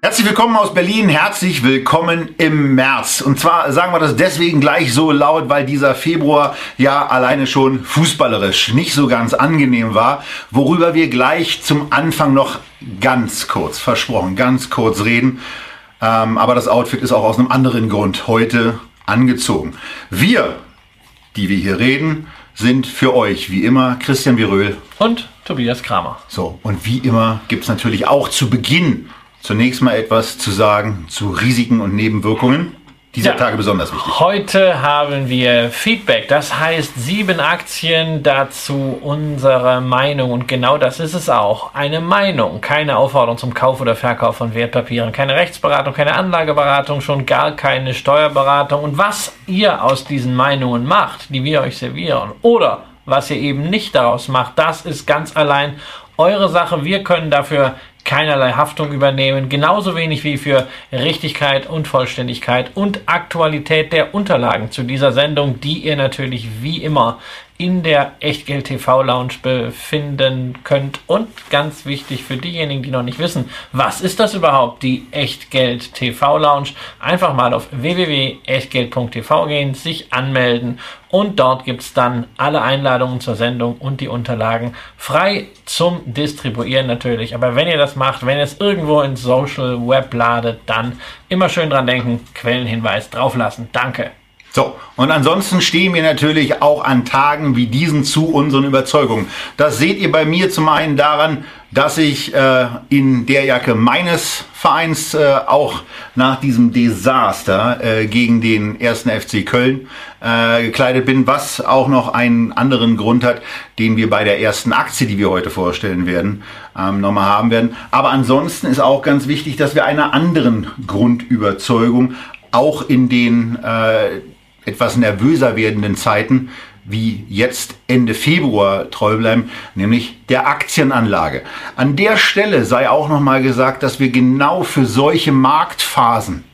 Herzlich willkommen aus Berlin, herzlich willkommen im März. Und zwar sagen wir das deswegen gleich so laut, weil dieser Februar ja alleine schon fußballerisch nicht so ganz angenehm war, worüber wir gleich zum Anfang noch ganz kurz, versprochen, ganz kurz reden. Ähm, aber das Outfit ist auch aus einem anderen Grund heute angezogen. Wir, die wir hier reden, sind für euch wie immer Christian Viröl und Tobias Kramer. So, und wie immer gibt es natürlich auch zu Beginn zunächst mal etwas zu sagen zu Risiken und Nebenwirkungen dieser ja. Tage besonders wichtig. Heute haben wir Feedback, das heißt sieben Aktien dazu unsere Meinung und genau das ist es auch. Eine Meinung, keine Aufforderung zum Kauf oder Verkauf von Wertpapieren, keine Rechtsberatung, keine Anlageberatung, schon gar keine Steuerberatung und was ihr aus diesen Meinungen macht, die wir euch servieren oder was ihr eben nicht daraus macht, das ist ganz allein eure Sache. Wir können dafür keinerlei Haftung übernehmen, genauso wenig wie für Richtigkeit und Vollständigkeit und Aktualität der Unterlagen zu dieser Sendung, die ihr natürlich wie immer in der Echtgeld TV Lounge befinden könnt. Und ganz wichtig für diejenigen, die noch nicht wissen, was ist das überhaupt, die Echtgeld TV Lounge? Einfach mal auf www.echtgeld.tv gehen, sich anmelden und dort gibt es dann alle Einladungen zur Sendung und die Unterlagen frei zum Distribuieren natürlich. Aber wenn ihr das macht, wenn ihr es irgendwo ins Social Web ladet, dann immer schön dran denken, Quellenhinweis drauflassen. Danke. So, und ansonsten stehen wir natürlich auch an Tagen wie diesen zu unseren Überzeugungen. Das seht ihr bei mir zum einen daran, dass ich äh, in der Jacke meines Vereins äh, auch nach diesem Desaster äh, gegen den ersten FC Köln äh, gekleidet bin, was auch noch einen anderen Grund hat, den wir bei der ersten Aktie, die wir heute vorstellen werden, ähm, nochmal haben werden. Aber ansonsten ist auch ganz wichtig, dass wir einer anderen Grundüberzeugung auch in den äh, etwas nervöser werdenden Zeiten wie jetzt Ende Februar treu bleiben, nämlich der Aktienanlage. An der Stelle sei auch noch mal gesagt, dass wir genau für solche Marktphasen,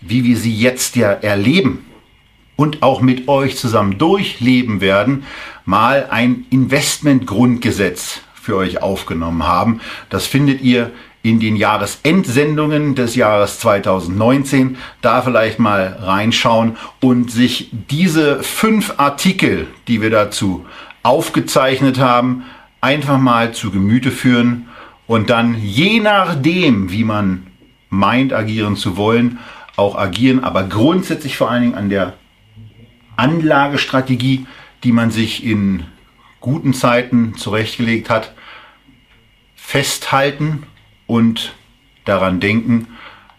wie wir sie jetzt ja erleben und auch mit euch zusammen durchleben werden, mal ein Investmentgrundgesetz für euch aufgenommen haben. Das findet ihr in den Jahresendsendungen des Jahres 2019 da vielleicht mal reinschauen und sich diese fünf Artikel, die wir dazu aufgezeichnet haben, einfach mal zu Gemüte führen und dann je nachdem, wie man meint, agieren zu wollen, auch agieren, aber grundsätzlich vor allen Dingen an der Anlagestrategie, die man sich in guten Zeiten zurechtgelegt hat, festhalten und daran denken,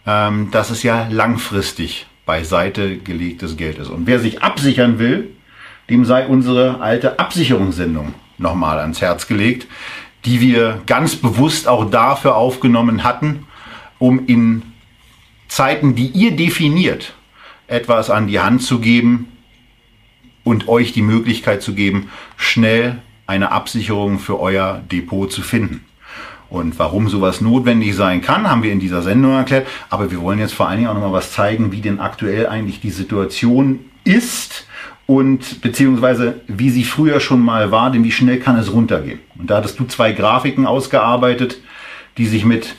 ähm, dass es ja langfristig beiseite gelegtes Geld ist. Und wer sich absichern will, dem sei unsere alte Absicherungssendung nochmal ans Herz gelegt, die wir ganz bewusst auch dafür aufgenommen hatten, um in Zeiten, die ihr definiert, etwas an die Hand zu geben und euch die Möglichkeit zu geben, schnell eine Absicherung für euer Depot zu finden. Und warum sowas notwendig sein kann, haben wir in dieser Sendung erklärt. Aber wir wollen jetzt vor allen Dingen auch nochmal was zeigen, wie denn aktuell eigentlich die Situation ist und beziehungsweise wie sie früher schon mal war, denn wie schnell kann es runtergehen. Und da hattest du zwei Grafiken ausgearbeitet, die sich mit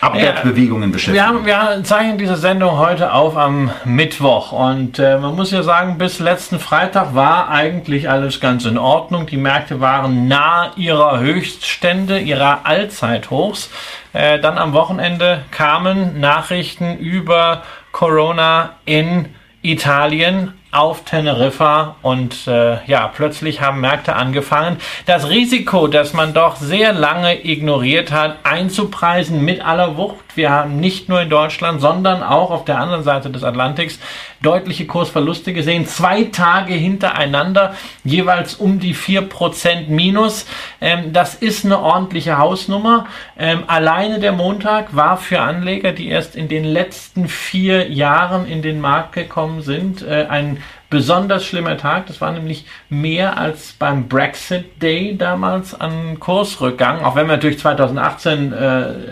Abwärtsbewegungen beschäftigen. Wir, haben, wir zeichnen diese Sendung heute auf am Mittwoch und äh, man muss ja sagen, bis letzten Freitag war eigentlich alles ganz in Ordnung. Die Märkte waren nah ihrer Höchststände, ihrer Allzeithochs. Äh, dann am Wochenende kamen Nachrichten über Corona in Italien auf Teneriffa und äh, ja, plötzlich haben Märkte angefangen, das Risiko, das man doch sehr lange ignoriert hat, einzupreisen mit aller Wucht. Wir haben nicht nur in Deutschland, sondern auch auf der anderen Seite des Atlantiks deutliche Kursverluste gesehen. Zwei Tage hintereinander, jeweils um die 4% minus. Ähm, das ist eine ordentliche Hausnummer. Ähm, alleine der Montag war für Anleger, die erst in den letzten vier Jahren in den Markt gekommen sind, äh, ein besonders schlimmer Tag. Das war nämlich mehr als beim Brexit Day damals an Kursrückgang, auch wenn man natürlich 2018 äh,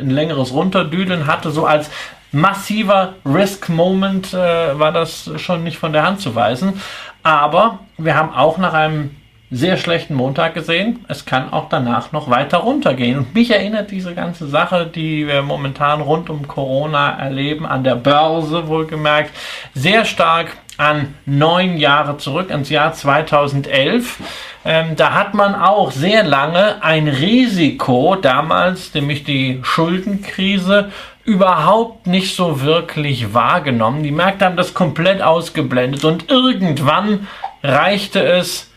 ein längeres Runterdüdeln hatte, so als massiver Risk-Moment äh, war das schon nicht von der Hand zu weisen. Aber wir haben auch nach einem sehr schlechten Montag gesehen. Es kann auch danach noch weiter runtergehen. Und mich erinnert diese ganze Sache, die wir momentan rund um Corona erleben, an der Börse wohlgemerkt, sehr stark an neun Jahre zurück, ins Jahr 2011. Ähm, da hat man auch sehr lange ein Risiko, damals nämlich die Schuldenkrise, überhaupt nicht so wirklich wahrgenommen. Die Märkte haben das komplett ausgeblendet und irgendwann reichte es,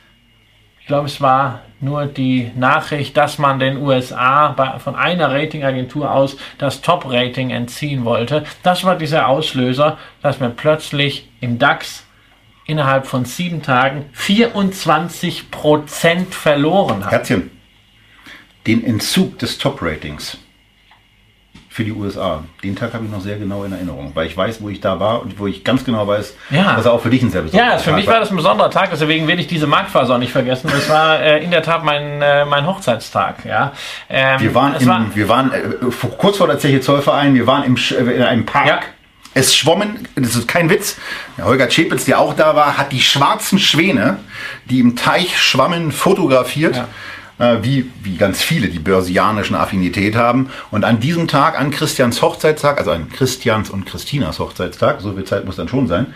ich glaube, es war nur die Nachricht, dass man den USA bei, von einer Ratingagentur aus das Top-Rating entziehen wollte. Das war dieser Auslöser, dass man plötzlich im DAX innerhalb von sieben Tagen 24 Prozent verloren hat. Herzchen, den Entzug des Top-Ratings für die USA. Den Tag habe ich noch sehr genau in Erinnerung, weil ich weiß, wo ich da war und wo ich ganz genau weiß, Ja. dass er auch für dich ein sehr besonderer Ja, für Tag mich war das ein besonderer Tag, deswegen werde ich diese Marktphase auch nicht vergessen. Das war äh, in der Tat mein, äh, mein Hochzeitstag. Ja. Ähm, Wir waren, im, war, wir waren äh, kurz vor der Zeche Zollverein, wir waren im, äh, in einem Park. Ja. Es schwommen, das ist kein Witz, der Holger Czepitz, der auch da war, hat die schwarzen Schwäne, die im Teich schwammen, fotografiert. Äh, wie, wie ganz viele die börsianischen Affinität haben. Und an diesem Tag, an Christians Hochzeitstag, also an Christians und Christinas Hochzeitstag, so viel Zeit muss dann schon sein,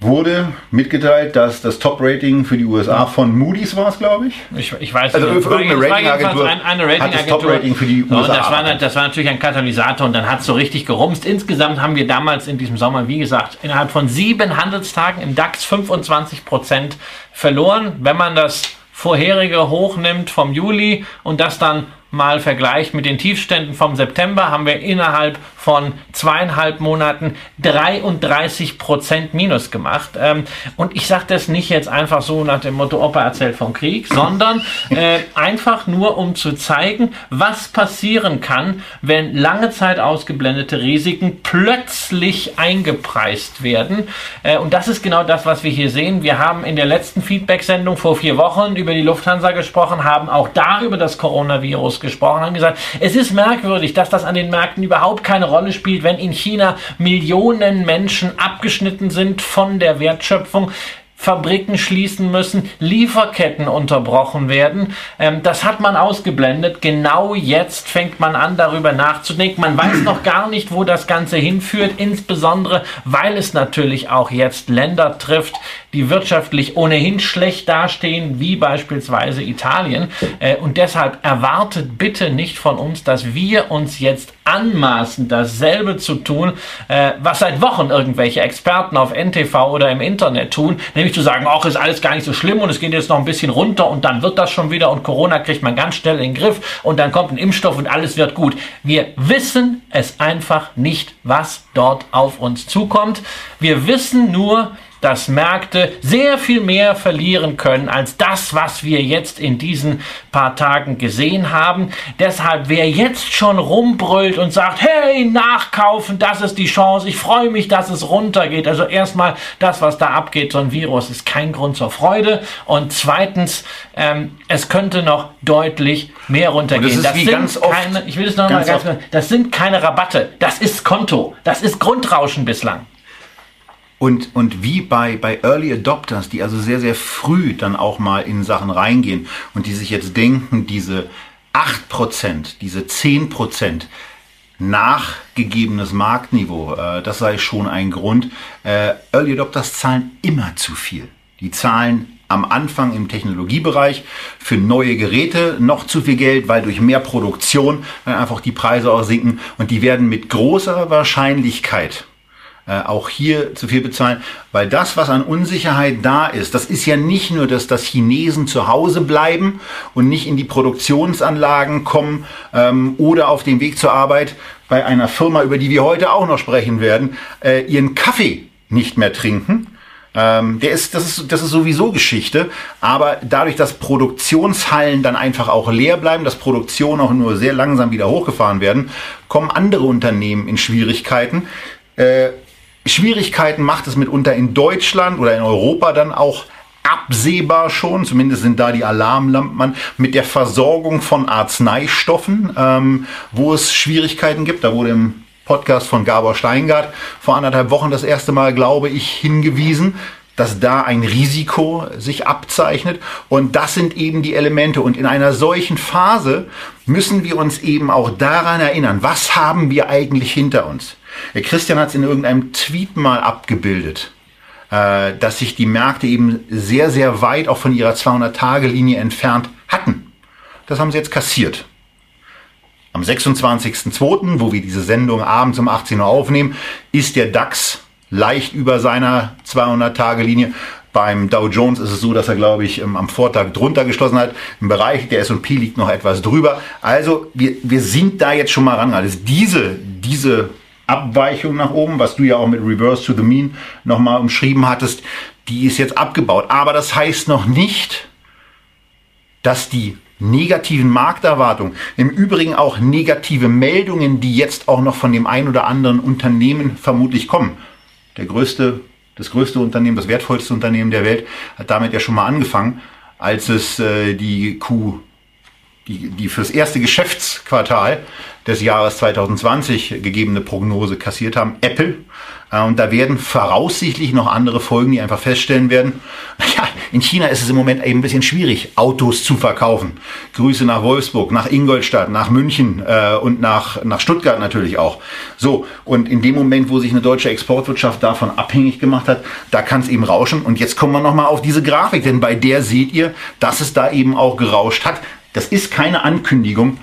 wurde mitgeteilt, dass das Top-Rating für die USA von Moody's war es, glaube ich. Ich, ich weiß Also nicht. irgendeine Es war Ratingagentur eine hat das. Top-Rating für die So, USA das, war, das war natürlich ein Katalysator und dann hat es so richtig gerumst. Insgesamt haben wir damals in diesem Sommer, wie gesagt, innerhalb von sieben Handelstagen im DAX 25 Prozent verloren. Wenn man das vorherige Hoch nimmt vom Juli und das dann mal vergleicht mit den Tiefständen vom September, haben wir innerhalb von zweieinhalb Monaten 33 Prozent Minus gemacht. Ähm, und ich sage das nicht jetzt einfach so nach dem Motto, Opa erzählt vom Krieg, sondern äh, einfach nur, um zu zeigen, was passieren kann, wenn lange Zeit ausgeblendete Risiken plötzlich eingepreist werden. Äh, und das ist genau das, was wir hier sehen. Wir haben in der letzten Feedback-Sendung vor vier Wochen über die Lufthansa gesprochen, haben auch da über das Coronavirus gesprochen, haben gesagt, es ist merkwürdig, dass das an den Märkten überhaupt keine Rolle spielt, wenn in China Millionen Menschen abgeschnitten sind von der Wertschöpfung. Fabriken schließen müssen, Lieferketten unterbrochen werden. Ähm, das hat man ausgeblendet. Genau jetzt fängt man an, darüber nachzudenken. Man weiß noch gar nicht, wo das Ganze hinführt, insbesondere weil es natürlich auch jetzt Länder trifft, die wirtschaftlich ohnehin schlecht dastehen, wie beispielsweise Italien. Äh, und deshalb erwartet bitte nicht von uns, dass wir uns jetzt anmaßen, dasselbe zu tun, äh, was seit Wochen irgendwelche Experten auf NTV oder im Internet tun, nämlich zu sagen, ach, ist alles gar nicht so schlimm und es geht jetzt noch ein bisschen runter und dann wird das schon wieder und Corona kriegt man ganz schnell in den Griff und dann kommt ein Impfstoff und alles wird gut. Wir wissen es einfach nicht, was dort auf uns zukommt. Wir wissen nur, dass Märkte sehr viel mehr verlieren können als das, was wir jetzt in diesen paar Tagen gesehen haben. Deshalb, wer jetzt schon rumbrüllt und sagt, hey, nachkaufen, das ist die Chance, ich freue mich, dass es runtergeht. Also erstmal, das, was da abgeht, so ein Virus, ist kein Grund zur Freude. Und zweitens, ähm, es könnte noch deutlich mehr runtergehen. Wie ganz oft- keine, ich will es noch mal ganz ganz oft- das sind keine Rabatte, das ist Konto, das ist Grundrauschen bislang. Und, und wie bei, bei Early Adopters, die also sehr, sehr früh dann auch mal in Sachen reingehen und die sich jetzt denken, diese 8%, diese 10% nachgegebenes Marktniveau, äh, das sei schon ein Grund. Äh, Early Adopters zahlen immer zu viel. Die zahlen am Anfang im Technologiebereich für neue Geräte noch zu viel Geld, weil durch mehr Produktion einfach die Preise auch sinken und die werden mit großer Wahrscheinlichkeit äh, auch hier zu viel bezahlen, weil das, was an Unsicherheit da ist, das ist ja nicht nur, dass das Chinesen zu Hause bleiben und nicht in die Produktionsanlagen kommen ähm, oder auf dem Weg zur Arbeit bei einer Firma, über die wir heute auch noch sprechen werden, äh, ihren Kaffee nicht mehr trinken. Ähm, der ist, das, ist, das ist sowieso Geschichte, aber dadurch, dass Produktionshallen dann einfach auch leer bleiben, dass Produktionen auch nur sehr langsam wieder hochgefahren werden, kommen andere Unternehmen in Schwierigkeiten. Äh, Schwierigkeiten macht es mitunter in Deutschland oder in Europa dann auch absehbar schon, zumindest sind da die Alarmlampen mit der Versorgung von Arzneistoffen, ähm, wo es Schwierigkeiten gibt. Da wurde im Podcast von Gabor Steingart vor anderthalb Wochen das erste Mal, glaube ich, hingewiesen, dass da ein Risiko sich abzeichnet. Und das sind eben die Elemente. Und in einer solchen Phase müssen wir uns eben auch daran erinnern, was haben wir eigentlich hinter uns. Der Christian hat es in irgendeinem Tweet mal abgebildet, äh, dass sich die Märkte eben sehr, sehr weit auch von ihrer 200-Tage-Linie entfernt hatten. Das haben sie jetzt kassiert. Am 26.02., wo wir diese Sendung abends um 18 Uhr aufnehmen, ist der DAX leicht über seiner 200-Tage-Linie. Beim Dow Jones ist es so, dass er, glaube ich, am Vortag drunter geschlossen hat. Im Bereich der S&P liegt noch etwas drüber. Also wir, wir sind da jetzt schon mal ran. Also diese, diese Abweichung nach oben, was du ja auch mit Reverse to the Mean nochmal umschrieben hattest, die ist jetzt abgebaut. Aber das heißt noch nicht, dass die negativen Markterwartungen, im Übrigen auch negative Meldungen, die jetzt auch noch von dem ein oder anderen Unternehmen vermutlich kommen. Der größte, das größte Unternehmen, das wertvollste Unternehmen der Welt hat damit ja schon mal angefangen, als es äh, die Q die, die fürs erste Geschäftsquartal des Jahres 2020 gegebene Prognose kassiert haben, Apple. Äh, und da werden voraussichtlich noch andere Folgen, die einfach feststellen werden, ja, in China ist es im Moment eben ein bisschen schwierig, Autos zu verkaufen. Grüße nach Wolfsburg, nach Ingolstadt, nach München äh, und nach, nach Stuttgart natürlich auch. So, und in dem Moment, wo sich eine deutsche Exportwirtschaft davon abhängig gemacht hat, da kann es eben rauschen. Und jetzt kommen wir nochmal auf diese Grafik, denn bei der seht ihr, dass es da eben auch gerauscht hat. Das ist keine Ankündigung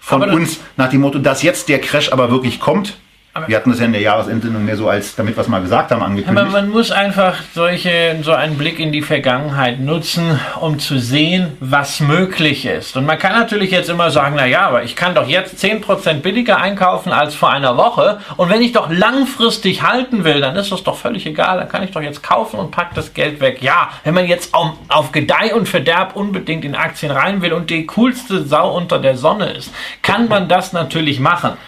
von uns nach dem Motto, dass jetzt der Crash aber wirklich kommt. Aber wir hatten das ja in der Jahresendsendung mehr so als, damit wir es mal gesagt haben, angekündigt. Aber man muss einfach solche, so einen Blick in die Vergangenheit nutzen, um zu sehen, was möglich ist. Und man kann natürlich jetzt immer sagen, na ja, aber ich kann doch jetzt 10% billiger einkaufen als vor einer Woche. Und wenn ich doch langfristig halten will, dann ist das doch völlig egal. Dann kann ich doch jetzt kaufen und pack das Geld weg. Ja, wenn man jetzt auf, auf Gedeih und Verderb unbedingt in Aktien rein will und die coolste Sau unter der Sonne ist, kann man das natürlich machen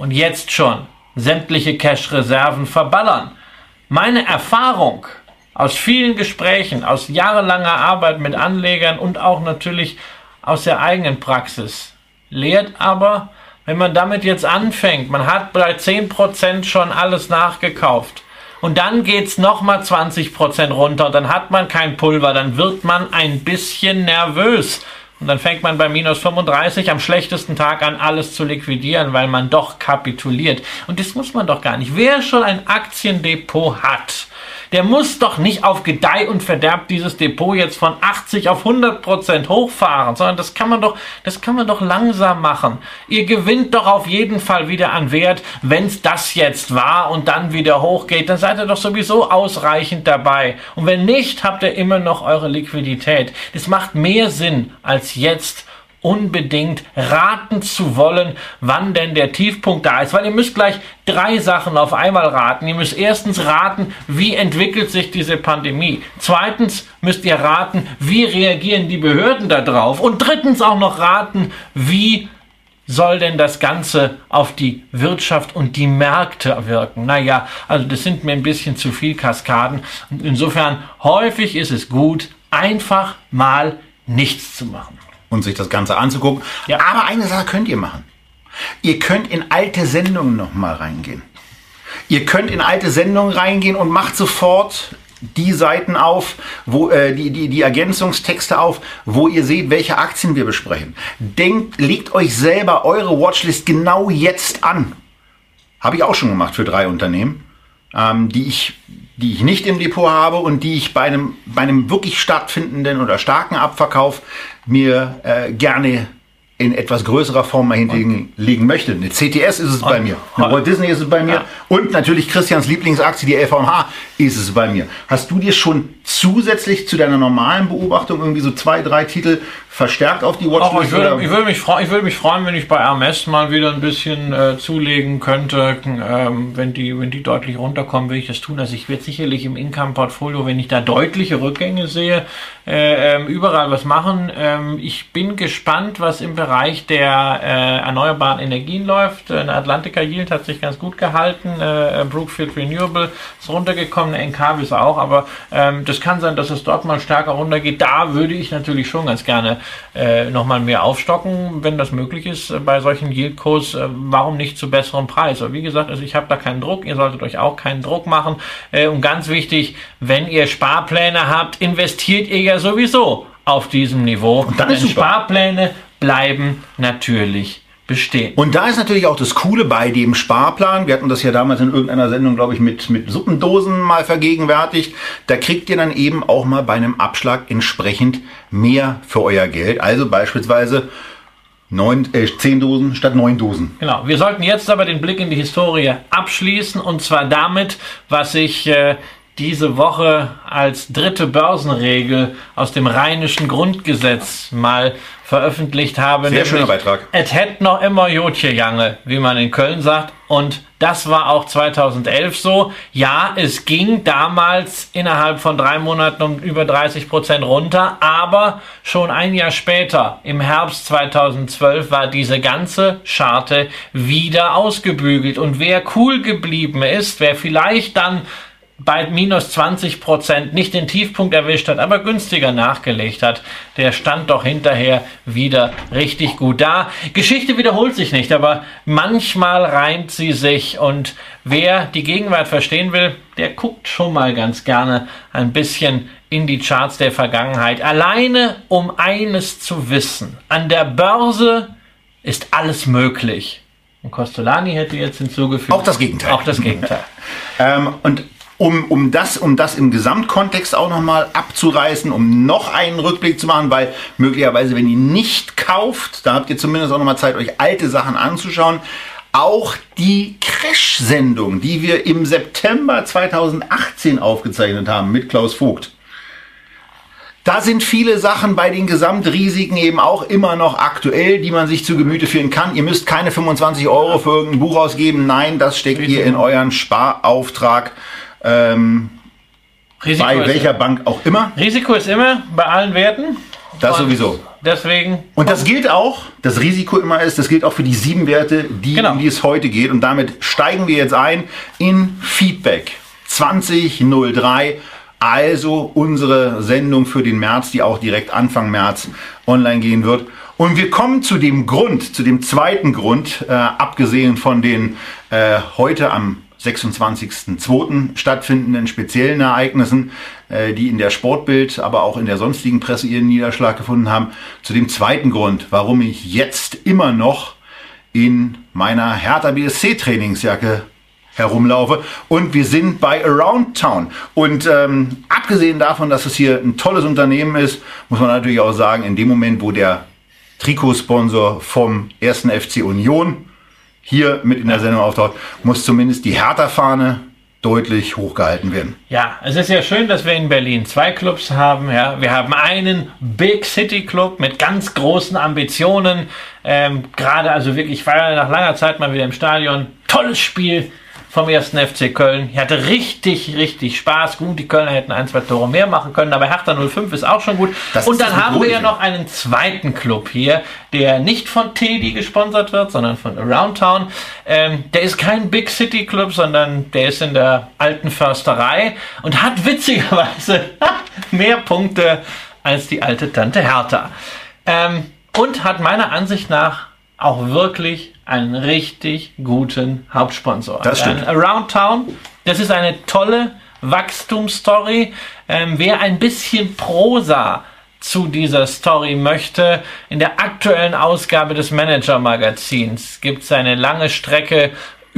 und jetzt schon sämtliche Cash-Reserven verballern. Meine Erfahrung aus vielen Gesprächen, aus jahrelanger Arbeit mit Anlegern und auch natürlich aus der eigenen Praxis lehrt aber, wenn man damit jetzt anfängt, man hat bei 10% schon alles nachgekauft und dann geht's nochmal 20% runter, dann hat man kein Pulver, dann wird man ein bisschen nervös. Und dann fängt man bei minus 35 am schlechtesten Tag an, alles zu liquidieren, weil man doch kapituliert. Und das muss man doch gar nicht. Wer schon ein Aktiendepot hat, der muss doch nicht auf Gedeih und Verderb dieses Depot jetzt von 80 auf 100 Prozent hochfahren, sondern das kann man doch, das kann man doch langsam machen. Ihr gewinnt doch auf jeden Fall wieder an Wert, wenn es das jetzt war und dann wieder hochgeht, dann seid ihr doch sowieso ausreichend dabei. Und wenn nicht, habt ihr immer noch eure Liquidität. Das macht mehr Sinn als jetzt unbedingt raten zu wollen, wann denn der Tiefpunkt da ist, weil ihr müsst gleich drei Sachen auf einmal raten. Ihr müsst erstens raten, wie entwickelt sich diese Pandemie. Zweitens müsst ihr raten, wie reagieren die Behörden darauf. Und drittens auch noch raten, wie soll denn das Ganze auf die Wirtschaft und die Märkte wirken? Naja, also das sind mir ein bisschen zu viel Kaskaden. Insofern häufig ist es gut, einfach mal nichts zu machen und sich das Ganze anzugucken. Ja. Aber eine Sache könnt ihr machen. Ihr könnt in alte Sendungen nochmal reingehen. Ihr könnt in alte Sendungen reingehen und macht sofort die Seiten auf, wo äh, die, die, die Ergänzungstexte auf, wo ihr seht, welche Aktien wir besprechen. Denkt, legt euch selber eure Watchlist genau jetzt an. Habe ich auch schon gemacht für drei Unternehmen, ähm, die ich die ich nicht im Depot habe und die ich bei einem, bei einem wirklich stattfindenden oder starken Abverkauf mir äh, gerne in etwas größerer Form mal hinlegen möchte. Eine CTS ist es bei mir, eine Walt Disney ist es bei mir ja. und natürlich Christians Lieblingsaktie, die LVMH, ist es bei mir. Hast du dir schon zusätzlich zu deiner normalen Beobachtung irgendwie so zwei, drei Titel verstärkt auf die Watchlist? Ich würde, ich, würde mich ich würde mich freuen, wenn ich bei Hermes mal wieder ein bisschen äh, zulegen könnte. Ähm, wenn, die, wenn die deutlich runterkommen, will ich das tun. Also ich werde sicherlich im Income-Portfolio, wenn ich da deutliche Rückgänge sehe, äh, ähm, überall was machen. Ähm, ich bin gespannt, was im Bereich der äh, erneuerbaren Energien läuft. Eine Atlantica Yield hat sich ganz gut gehalten. Äh, Brookfield Renewable ist runtergekommen, NKW ist auch, aber ähm, das kann sein, dass es dort mal stärker runtergeht. Da würde ich natürlich schon ganz gerne äh, nochmal mehr aufstocken, wenn das möglich ist äh, bei solchen Yieldkurs. Äh, warum nicht zu besserem Preis? Aber wie gesagt, also ich habe da keinen Druck. Ihr solltet euch auch keinen Druck machen. Äh, und ganz wichtig, wenn ihr Sparpläne habt, investiert ihr ja sowieso auf diesem Niveau. Und dann. Sparpläne bleiben natürlich bestehen. Und da ist natürlich auch das Coole bei dem Sparplan. Wir hatten das ja damals in irgendeiner Sendung, glaube ich, mit, mit Suppendosen mal vergegenwärtigt. Da kriegt ihr dann eben auch mal bei einem Abschlag entsprechend mehr für euer Geld. Also beispielsweise neun, äh, zehn Dosen statt neun Dosen. Genau. Wir sollten jetzt aber den Blick in die Historie abschließen und zwar damit, was ich äh, diese Woche als dritte Börsenregel aus dem rheinischen Grundgesetz mal veröffentlicht habe. Sehr schöner Beitrag. Es hätte noch immer Jotje Jange, wie man in Köln sagt. Und das war auch 2011 so. Ja, es ging damals innerhalb von drei Monaten um über 30 Prozent runter, aber schon ein Jahr später, im Herbst 2012, war diese ganze Scharte wieder ausgebügelt. Und wer cool geblieben ist, wer vielleicht dann bei minus 20 Prozent nicht den Tiefpunkt erwischt hat, aber günstiger nachgelegt hat, der stand doch hinterher wieder richtig gut da. Geschichte wiederholt sich nicht, aber manchmal reimt sie sich und wer die Gegenwart verstehen will, der guckt schon mal ganz gerne ein bisschen in die Charts der Vergangenheit. Alleine um eines zu wissen. An der Börse ist alles möglich. Und Costolani hätte jetzt hinzugefügt. Auch das Gegenteil. Auch das Gegenteil. ähm, und um, um, das, um das im Gesamtkontext auch nochmal abzureißen, um noch einen Rückblick zu machen, weil möglicherweise, wenn ihr nicht kauft, da habt ihr zumindest auch nochmal Zeit, euch alte Sachen anzuschauen. Auch die Crash-Sendung, die wir im September 2018 aufgezeichnet haben mit Klaus Vogt. Da sind viele Sachen bei den Gesamtrisiken eben auch immer noch aktuell, die man sich zu Gemüte führen kann. Ihr müsst keine 25 Euro für irgendein Buch ausgeben. Nein, das steckt ihr in euren Sparauftrag ähm, Risiko bei welcher Bank auch immer. Risiko ist immer bei allen Werten. Das sowieso. Deswegen. Und das gilt auch, das Risiko immer ist, das gilt auch für die sieben Werte, die, genau. um die es heute geht. Und damit steigen wir jetzt ein in Feedback 2003. Also unsere Sendung für den März, die auch direkt Anfang März online gehen wird. Und wir kommen zu dem Grund, zu dem zweiten Grund, äh, abgesehen von den äh, heute am 26.02. stattfindenden speziellen Ereignissen, äh, die in der Sportbild, aber auch in der sonstigen Presse ihren Niederschlag gefunden haben. Zu dem zweiten Grund, warum ich jetzt immer noch in meiner Hertha BSC Trainingsjacke herumlaufe. Und wir sind bei Around Town. Und ähm, abgesehen davon, dass es hier ein tolles Unternehmen ist, muss man natürlich auch sagen, in dem Moment, wo der Trikotsponsor vom ersten FC Union hier mit in der Sendung auftaucht, muss zumindest die Hertha-Fahne deutlich hochgehalten werden. Ja, es ist ja schön, dass wir in Berlin zwei Clubs haben. Ja, wir haben einen Big City Club mit ganz großen Ambitionen. Ähm, Gerade also wirklich, ich war nach langer Zeit mal wieder im Stadion. Tolles Spiel vom ersten FC Köln. Ich hatte richtig, richtig Spaß. Gut, die Kölner hätten ein, zwei Tore mehr machen können, aber Hertha 05 ist auch schon gut. Das und dann haben wir ja noch einen zweiten Club hier, der nicht von Teddy gesponsert wird, sondern von Around Town. Ähm, der ist kein Big City Club, sondern der ist in der alten Försterei und hat witzigerweise mehr Punkte als die alte Tante Hertha. Ähm, und hat meiner Ansicht nach auch wirklich einen richtig guten Hauptsponsor. Das stimmt. Around Town, das ist eine tolle Wachstumsstory. Ähm, wer ein bisschen Prosa zu dieser Story möchte, in der aktuellen Ausgabe des Manager Magazins gibt es eine lange Strecke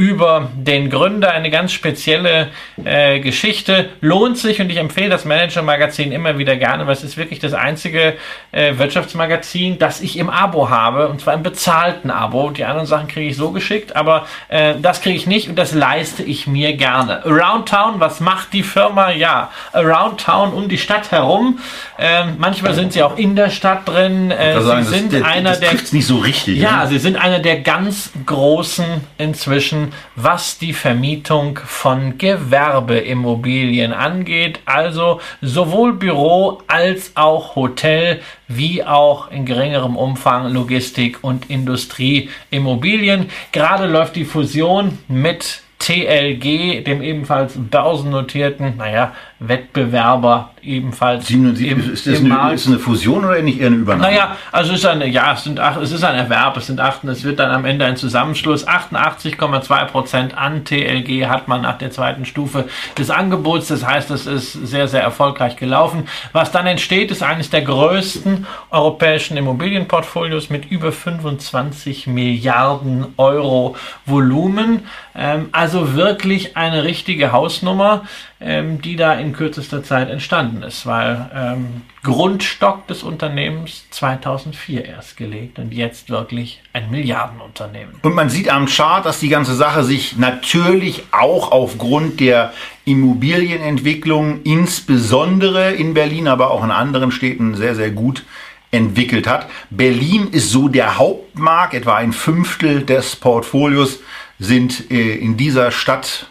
über den Gründer eine ganz spezielle äh, Geschichte. Lohnt sich und ich empfehle das Manager-Magazin immer wieder gerne, weil es ist wirklich das einzige äh, Wirtschaftsmagazin, das ich im Abo habe und zwar im bezahlten Abo. Die anderen Sachen kriege ich so geschickt, aber äh, das kriege ich nicht und das leiste ich mir gerne. Around Town, was macht die Firma? Ja, Around Town um die Stadt herum. Ähm, manchmal sind sie auch in der Stadt drin. Äh, sie sagen, sind das, einer das der nicht so richtig. Ja, ne? sie sind einer der ganz großen inzwischen was die Vermietung von Gewerbeimmobilien angeht, also sowohl Büro als auch Hotel, wie auch in geringerem Umfang Logistik und Industrieimmobilien. Gerade läuft die Fusion mit TLG, dem ebenfalls börsennotierten, naja, Wettbewerber ebenfalls 77, im, ist das im eine. Ist eine Fusion oder nicht eher eine Übernahme? Naja, also es ist eine, ja, es, sind acht, es ist ein Erwerb, es sind acht, es wird dann am Ende ein Zusammenschluss. 88,2 Prozent an TLG hat man nach der zweiten Stufe des Angebots. Das heißt, es ist sehr, sehr erfolgreich gelaufen. Was dann entsteht, ist eines der größten europäischen Immobilienportfolios mit über 25 Milliarden Euro Volumen. Ähm, also wirklich eine richtige Hausnummer ähm, die da in kürzester Zeit entstanden ist, weil ähm, Grundstock des Unternehmens 2004 erst gelegt und jetzt wirklich ein Milliardenunternehmen. Und man sieht am Chart, dass die ganze Sache sich natürlich auch aufgrund der Immobilienentwicklung insbesondere in Berlin, aber auch in anderen Städten sehr, sehr gut entwickelt hat. Berlin ist so der Hauptmarkt, etwa ein Fünftel des Portfolios sind äh, in dieser Stadt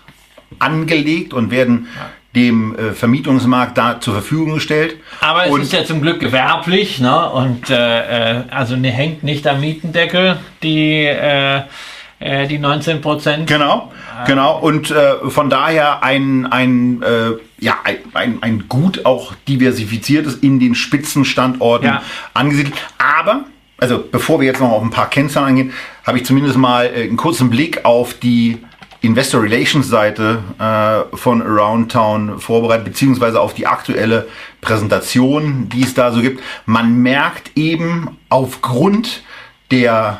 angelegt und werden dem äh, Vermietungsmarkt da zur Verfügung gestellt. Aber es und ist ja zum Glück gewerblich, ne? Und äh, äh also ne, hängt nicht am Mietendeckel die äh, äh die 19 Prozent. Genau, genau. Und äh, von daher ein ein äh, ja ein, ein, ein gut auch diversifiziertes in den Spitzenstandorten ja. angesiedelt. Aber also bevor wir jetzt noch auf ein paar Kennzahlen eingehen, habe ich zumindest mal äh, einen kurzen Blick auf die Investor Relations Seite äh, von Around Town vorbereitet, beziehungsweise auf die aktuelle Präsentation, die es da so gibt. Man merkt eben aufgrund der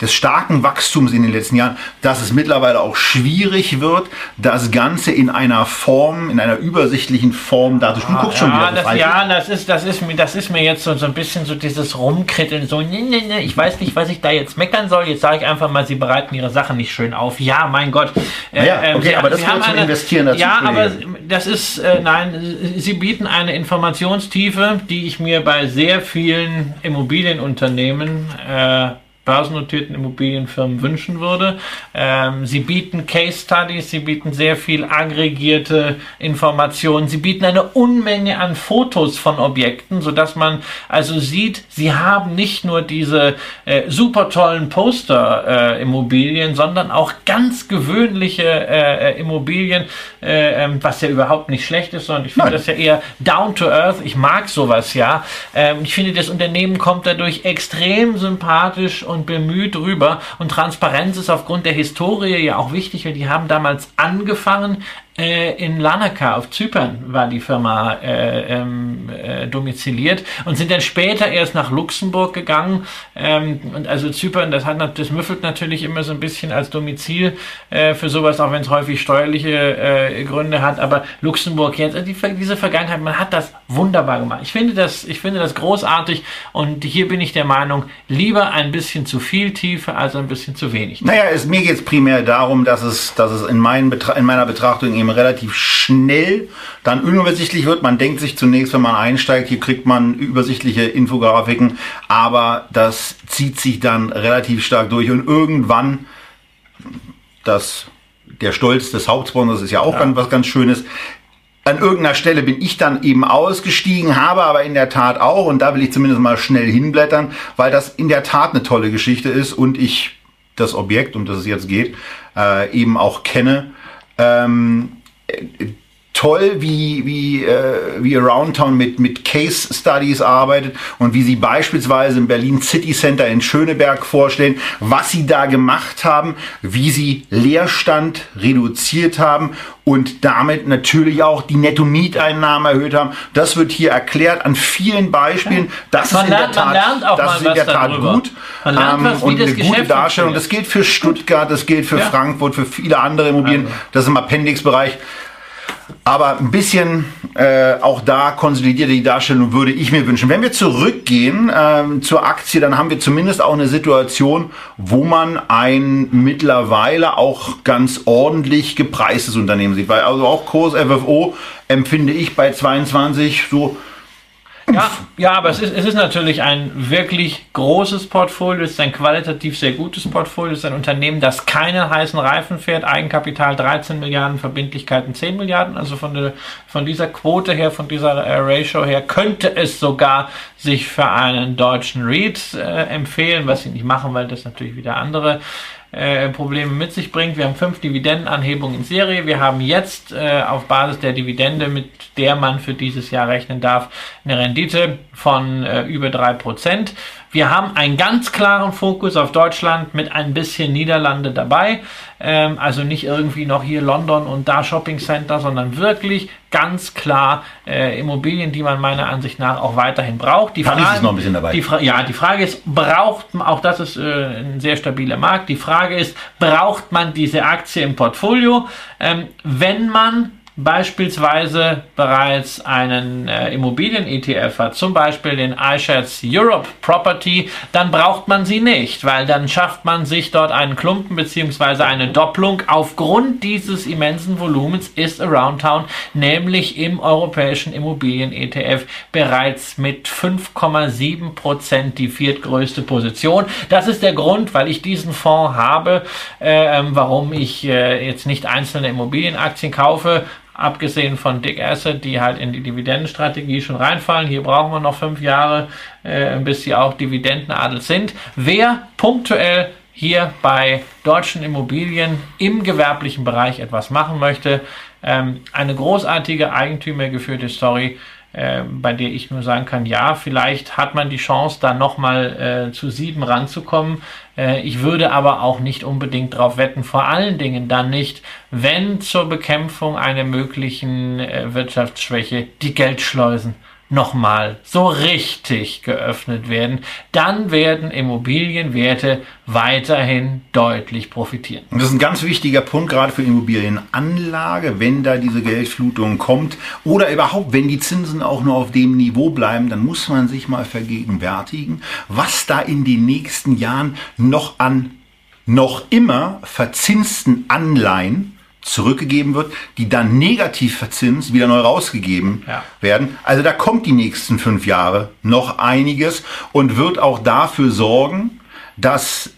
des starken Wachstums in den letzten Jahren, dass es mittlerweile auch schwierig wird, das Ganze in einer Form, in einer übersichtlichen Form darzustellen. Du guckst schon wieder das, ja, das ist, das ist mir, das ist mir jetzt so, so ein bisschen so dieses Rumkritteln, so, nee, nee, nee, ich weiß nicht, was ich da jetzt meckern soll. Jetzt sage ich einfach mal, sie bereiten ihre Sachen nicht schön auf. Ja, mein Gott. Äh, ja, ähm, okay, sie, aber das gehört zum eine, Investieren dazu. Ja, aber das ist, äh, nein, sie bieten eine Informationstiefe, die ich mir bei sehr vielen Immobilienunternehmen äh, börsennotierten Immobilienfirmen wünschen würde. Ähm, sie bieten Case Studies, sie bieten sehr viel aggregierte Informationen, sie bieten eine Unmenge an Fotos von Objekten, sodass man also sieht, sie haben nicht nur diese äh, super tollen Poster-Immobilien, äh, sondern auch ganz gewöhnliche äh, äh Immobilien, äh, ähm, was ja überhaupt nicht schlecht ist, sondern ich finde das ja eher down to earth. Ich mag sowas ja. Ähm, ich finde, das Unternehmen kommt dadurch extrem sympathisch und bemüht rüber. Und Transparenz ist aufgrund der Historie ja auch wichtig, weil die haben damals angefangen, in Lanaka auf Zypern war die Firma äh, ähm, äh, domiziliert und sind dann später erst nach Luxemburg gegangen. Ähm, und also Zypern, das, hat, das müffelt natürlich immer so ein bisschen als Domizil äh, für sowas, auch wenn es häufig steuerliche äh, Gründe hat. Aber Luxemburg jetzt, die, diese Vergangenheit, man hat das wunderbar gemacht. Ich finde das, ich finde das großartig und hier bin ich der Meinung, lieber ein bisschen zu viel Tiefe als ein bisschen zu wenig. Naja, es, mir geht es primär darum, dass es, dass es in, meinen in meiner Betrachtung eben relativ schnell dann unübersichtlich wird. Man denkt sich zunächst, wenn man einsteigt, hier kriegt man übersichtliche Infografiken, aber das zieht sich dann relativ stark durch und irgendwann das der Stolz des Hauptsponsors ist ja auch ja. Ganz, was ganz Schönes. An irgendeiner Stelle bin ich dann eben ausgestiegen, habe aber in der Tat auch, und da will ich zumindest mal schnell hinblättern, weil das in der Tat eine tolle Geschichte ist und ich das Objekt, um das es jetzt geht, äh, eben auch kenne. Ähm, it, toll, wie, wie, äh, wie Around Town mit, mit Case Studies arbeitet und wie sie beispielsweise im Berlin City Center in Schöneberg vorstellen, was sie da gemacht haben, wie sie Leerstand reduziert haben und damit natürlich auch die Netto-Mieteinnahmen erhöht haben. Das wird hier erklärt an vielen Beispielen. Das man ist in lernt, der Tat, das ist in der Tat gut. Man lernt ähm, was, und eine gute Darstellung. Das gilt für Stuttgart, das gilt für ja. Frankfurt, für viele andere Immobilien. Das ist im Appendixbereich. Aber ein bisschen äh, auch da konsolidierte die Darstellung würde ich mir wünschen. Wenn wir zurückgehen ähm, zur Aktie, dann haben wir zumindest auch eine Situation, wo man ein mittlerweile auch ganz ordentlich gepreistes Unternehmen sieht. Weil also auch Kurs FFO empfinde ich bei 22 so Ja, ja aber es ist, es ist natürlich ein wirklich großes Portfolio, es ist ein qualitativ sehr gutes Portfolio, es ist ein Unternehmen, das keinen heißen Reifen fährt, Eigenkapital 13 Milliarden, Verbindlichkeiten 10 Milliarden, also von, der, von dieser Quote her, von dieser äh, Ratio her, könnte es sogar sich für einen deutschen REIT äh, empfehlen, was sie nicht machen, weil das natürlich wieder andere äh, Probleme mit sich bringt. Wir haben fünf Dividendenanhebungen in Serie. Wir haben jetzt äh, auf Basis der Dividende, mit der man für dieses Jahr rechnen darf, eine Rendite von äh, über drei Prozent. Wir haben einen ganz klaren Fokus auf Deutschland mit ein bisschen Niederlande dabei. Ähm, also nicht irgendwie noch hier London und da Shopping Center, sondern wirklich ganz klar äh, Immobilien, die man meiner Ansicht nach auch weiterhin braucht. Die Frage, ist noch ein bisschen dabei. Die ja, die Frage ist, braucht man, auch das ist äh, ein sehr stabiler Markt. Die Frage ist, braucht man diese Aktie im Portfolio? Ähm, wenn man beispielsweise bereits einen äh, Immobilien-ETF hat, zum Beispiel den iShares Europe Property, dann braucht man sie nicht, weil dann schafft man sich dort einen Klumpen bzw. eine Doppelung. Aufgrund dieses immensen Volumens ist Aroundtown nämlich im europäischen Immobilien-ETF bereits mit 5,7 Prozent die viertgrößte Position. Das ist der Grund, weil ich diesen Fonds habe, äh, warum ich äh, jetzt nicht einzelne Immobilienaktien kaufe, abgesehen von Dick Asset, die halt in die Dividendenstrategie schon reinfallen. Hier brauchen wir noch fünf Jahre, äh, bis sie auch Dividendenadel sind. Wer punktuell hier bei deutschen Immobilien im gewerblichen Bereich etwas machen möchte, ähm, eine großartige eigentümergeführte Story äh, bei der ich nur sagen kann, ja, vielleicht hat man die Chance, da nochmal äh, zu sieben ranzukommen. Äh, ich würde aber auch nicht unbedingt darauf wetten, vor allen Dingen dann nicht, wenn zur Bekämpfung einer möglichen äh, Wirtschaftsschwäche die Geldschleusen nochmal so richtig geöffnet werden, dann werden Immobilienwerte weiterhin deutlich profitieren. Das ist ein ganz wichtiger Punkt, gerade für Immobilienanlage, wenn da diese Geldflutung kommt oder überhaupt, wenn die Zinsen auch nur auf dem Niveau bleiben, dann muss man sich mal vergegenwärtigen, was da in den nächsten Jahren noch an noch immer verzinsten Anleihen zurückgegeben wird, die dann negativ verzinst wieder neu rausgegeben ja. werden. Also da kommt die nächsten fünf Jahre noch einiges und wird auch dafür sorgen, dass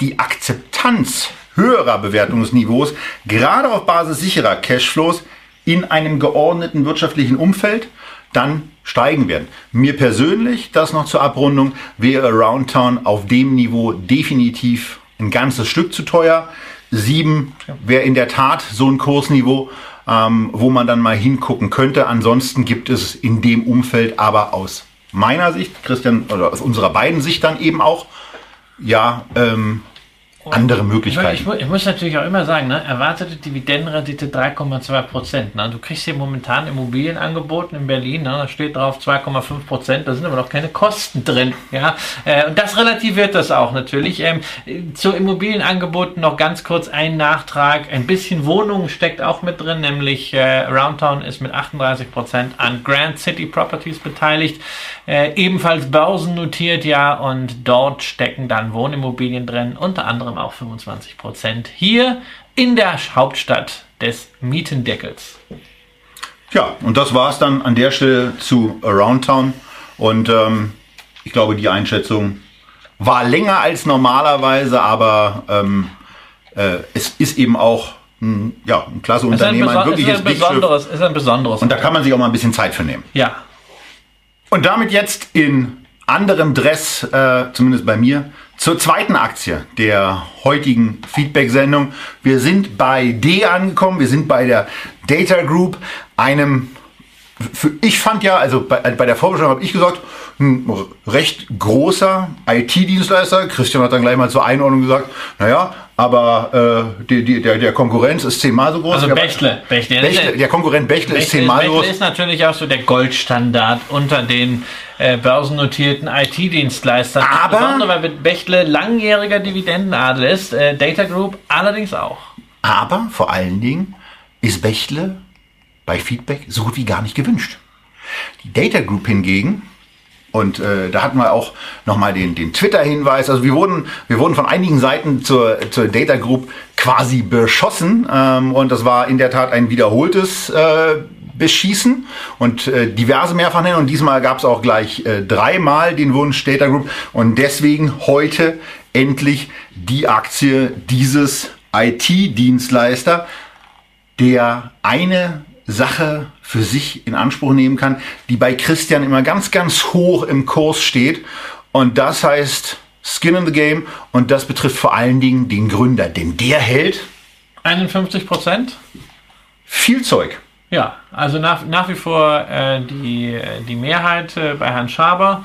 die Akzeptanz höherer Bewertungsniveaus gerade auf Basis sicherer Cashflows in einem geordneten wirtschaftlichen Umfeld dann steigen werden. Mir persönlich, das noch zur Abrundung, wäre Aroundtown auf dem Niveau definitiv ein ganzes Stück zu teuer. Sieben wäre in der Tat so ein Kursniveau, ähm, wo man dann mal hingucken könnte. Ansonsten gibt es in dem Umfeld aber aus meiner Sicht, Christian, oder aus unserer beiden Sicht dann eben auch, ja, ähm, andere Möglichkeiten. Ich, ich, ich, muss natürlich auch immer sagen, ne, erwartete Dividendenrendite 3,2 Prozent. Ne? Du kriegst hier momentan Immobilien angeboten in Berlin, ne? da steht drauf 2,5 Prozent, da sind aber noch keine Kosten drin. Ja? Äh, und das relativiert das auch natürlich. Ähm, zu Immobilienangeboten noch ganz kurz ein Nachtrag. Ein bisschen Wohnungen steckt auch mit drin, nämlich äh, Roundtown ist mit 38 Prozent an Grand City Properties beteiligt, äh, ebenfalls börsennotiert, ja, und dort stecken dann Wohnimmobilien drin, unter anderem auch 25 Prozent hier in der Hauptstadt des Mietendeckels. Ja, und das war es dann an der Stelle zu Around Town. Und ähm, ich glaube, die Einschätzung war länger als normalerweise, aber ähm, äh, es ist eben auch ein, ja, ein klasse Unternehmen, ein, ein wirkliches ist ein besonderes, ist ein besonderes. Und da kann man sich auch mal ein bisschen Zeit für nehmen. Ja. Und damit jetzt in anderem Dress, äh, zumindest bei mir, zur zweiten Aktie der heutigen Feedback-Sendung. Wir sind bei D angekommen, wir sind bei der Data Group, einem, für, ich fand ja, also bei, bei der Vorbestellung habe ich gesagt, ein recht großer IT-Dienstleister. Christian hat dann gleich mal zur Einordnung gesagt, naja, aber äh, die, die, der, der Konkurrenz ist zehnmal so groß. Also Bechtle. Bechtle. Bechtle der Konkurrent Bechtle, Bechtle ist zehnmal so groß. Bechtle ist natürlich auch so der Goldstandard unter den äh, börsennotierten IT-Dienstleistern. Aber weil Bechtle langjähriger Dividendenadel ist, äh, Data Group allerdings auch. Aber vor allen Dingen ist Bechtle bei Feedback so gut wie gar nicht gewünscht. Die Data Group hingegen und äh, da hatten wir auch nochmal den, den Twitter-Hinweis. Also wir wurden, wir wurden von einigen Seiten zur, zur Data Group quasi beschossen. Ähm, und das war in der Tat ein wiederholtes äh, beschießen und äh, diverse mehrfach nennen. Und diesmal gab es auch gleich äh, dreimal den Wunsch Data Group. Und deswegen heute endlich die Aktie dieses IT-Dienstleister, der eine Sache für sich in Anspruch nehmen kann, die bei Christian immer ganz, ganz hoch im Kurs steht. Und das heißt Skin in the Game und das betrifft vor allen Dingen den Gründer, denn der hält 51 Prozent? Viel Zeug. Ja, also nach, nach wie vor äh, die, die Mehrheit äh, bei Herrn Schaber.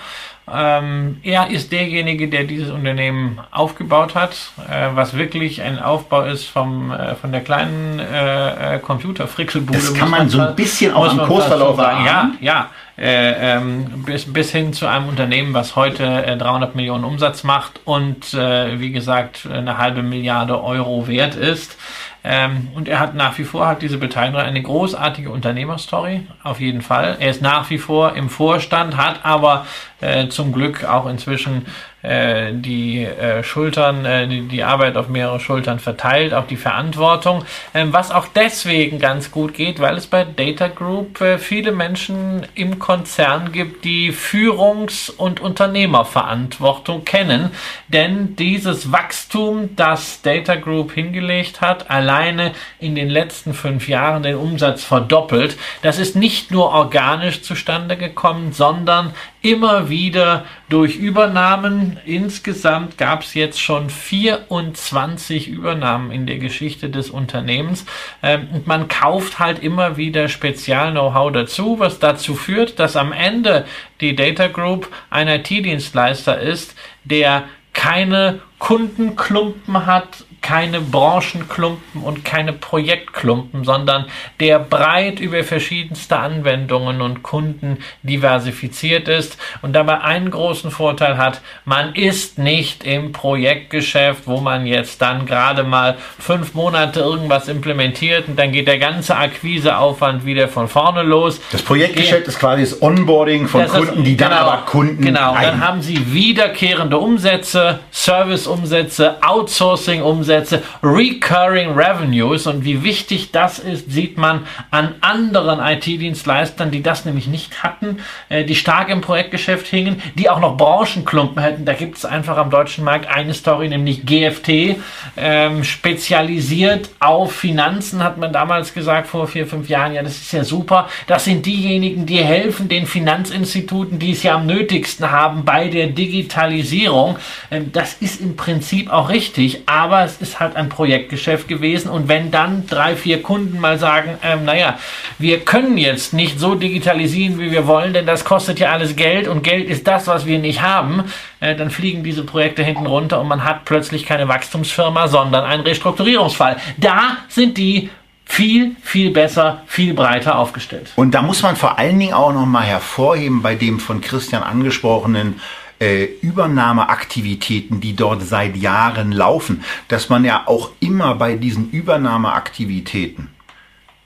Ähm, er ist derjenige, der dieses Unternehmen aufgebaut hat, äh, was wirklich ein Aufbau ist vom, äh, von der kleinen äh, äh Computerfrickelbude. Das kann man, man so ein bisschen auch am Kursverlauf sagen. Ja, ja. Äh, ähm, bis, bis hin zu einem Unternehmen, was heute 300 Millionen Umsatz macht und wie gesagt eine halbe Milliarde Euro wert ist. Ähm, und er hat nach wie vor, hat diese Beteiligung eine großartige Unternehmerstory, auf jeden Fall. Er ist nach wie vor im Vorstand, hat aber äh, zum Glück auch inzwischen äh, die äh, Schultern, äh, die, die, Arbeit auf mehrere Schultern verteilt, auch die Verantwortung, ähm, was auch deswegen ganz gut geht, weil es bei Data Group äh, viele Menschen im Konzern gibt, die Führungs- und Unternehmerverantwortung kennen, denn dieses Wachstum, das Data Group hingelegt hat, alleine in den letzten fünf Jahren den Umsatz verdoppelt, das ist nicht nur organisch zustande gekommen, sondern immer wieder durch Übernahmen. Insgesamt gab es jetzt schon 24 Übernahmen in der Geschichte des Unternehmens. Ähm, und man kauft halt immer wieder Spezial-Know-how dazu, was dazu führt, dass am Ende die Data Group ein IT-Dienstleister ist, der keine Kundenklumpen hat keine Branchenklumpen und keine Projektklumpen, sondern der breit über verschiedenste Anwendungen und Kunden diversifiziert ist und dabei einen großen Vorteil hat, man ist nicht im Projektgeschäft, wo man jetzt dann gerade mal fünf Monate irgendwas implementiert und dann geht der ganze Akquiseaufwand wieder von vorne los. Das Projektgeschäft ist quasi das Onboarding von das Kunden, die dann genau, aber Kunden. Genau, dann haben sie wiederkehrende Umsätze, Serviceumsätze, Outsourcing-Umsätze, Umsätze, Recurring Revenues und wie wichtig das ist, sieht man an anderen IT-Dienstleistern, die das nämlich nicht hatten, äh, die stark im Projektgeschäft hingen, die auch noch Branchenklumpen hätten. Da gibt es einfach am deutschen Markt eine Story, nämlich GFT, ähm, spezialisiert auf Finanzen, hat man damals gesagt, vor vier, fünf Jahren. Ja, das ist ja super. Das sind diejenigen, die helfen den Finanzinstituten, die es ja am nötigsten haben bei der Digitalisierung. Ähm, das ist im Prinzip auch richtig, aber es ist halt ein Projektgeschäft gewesen. Und wenn dann drei, vier Kunden mal sagen, ähm, naja, wir können jetzt nicht so digitalisieren, wie wir wollen, denn das kostet ja alles Geld und Geld ist das, was wir nicht haben, äh, dann fliegen diese Projekte hinten runter und man hat plötzlich keine Wachstumsfirma, sondern einen Restrukturierungsfall. Da sind die viel, viel besser, viel breiter aufgestellt. Und da muss man vor allen Dingen auch noch mal hervorheben bei dem von Christian angesprochenen äh, Übernahmeaktivitäten, die dort seit Jahren laufen, dass man ja auch immer bei diesen Übernahmeaktivitäten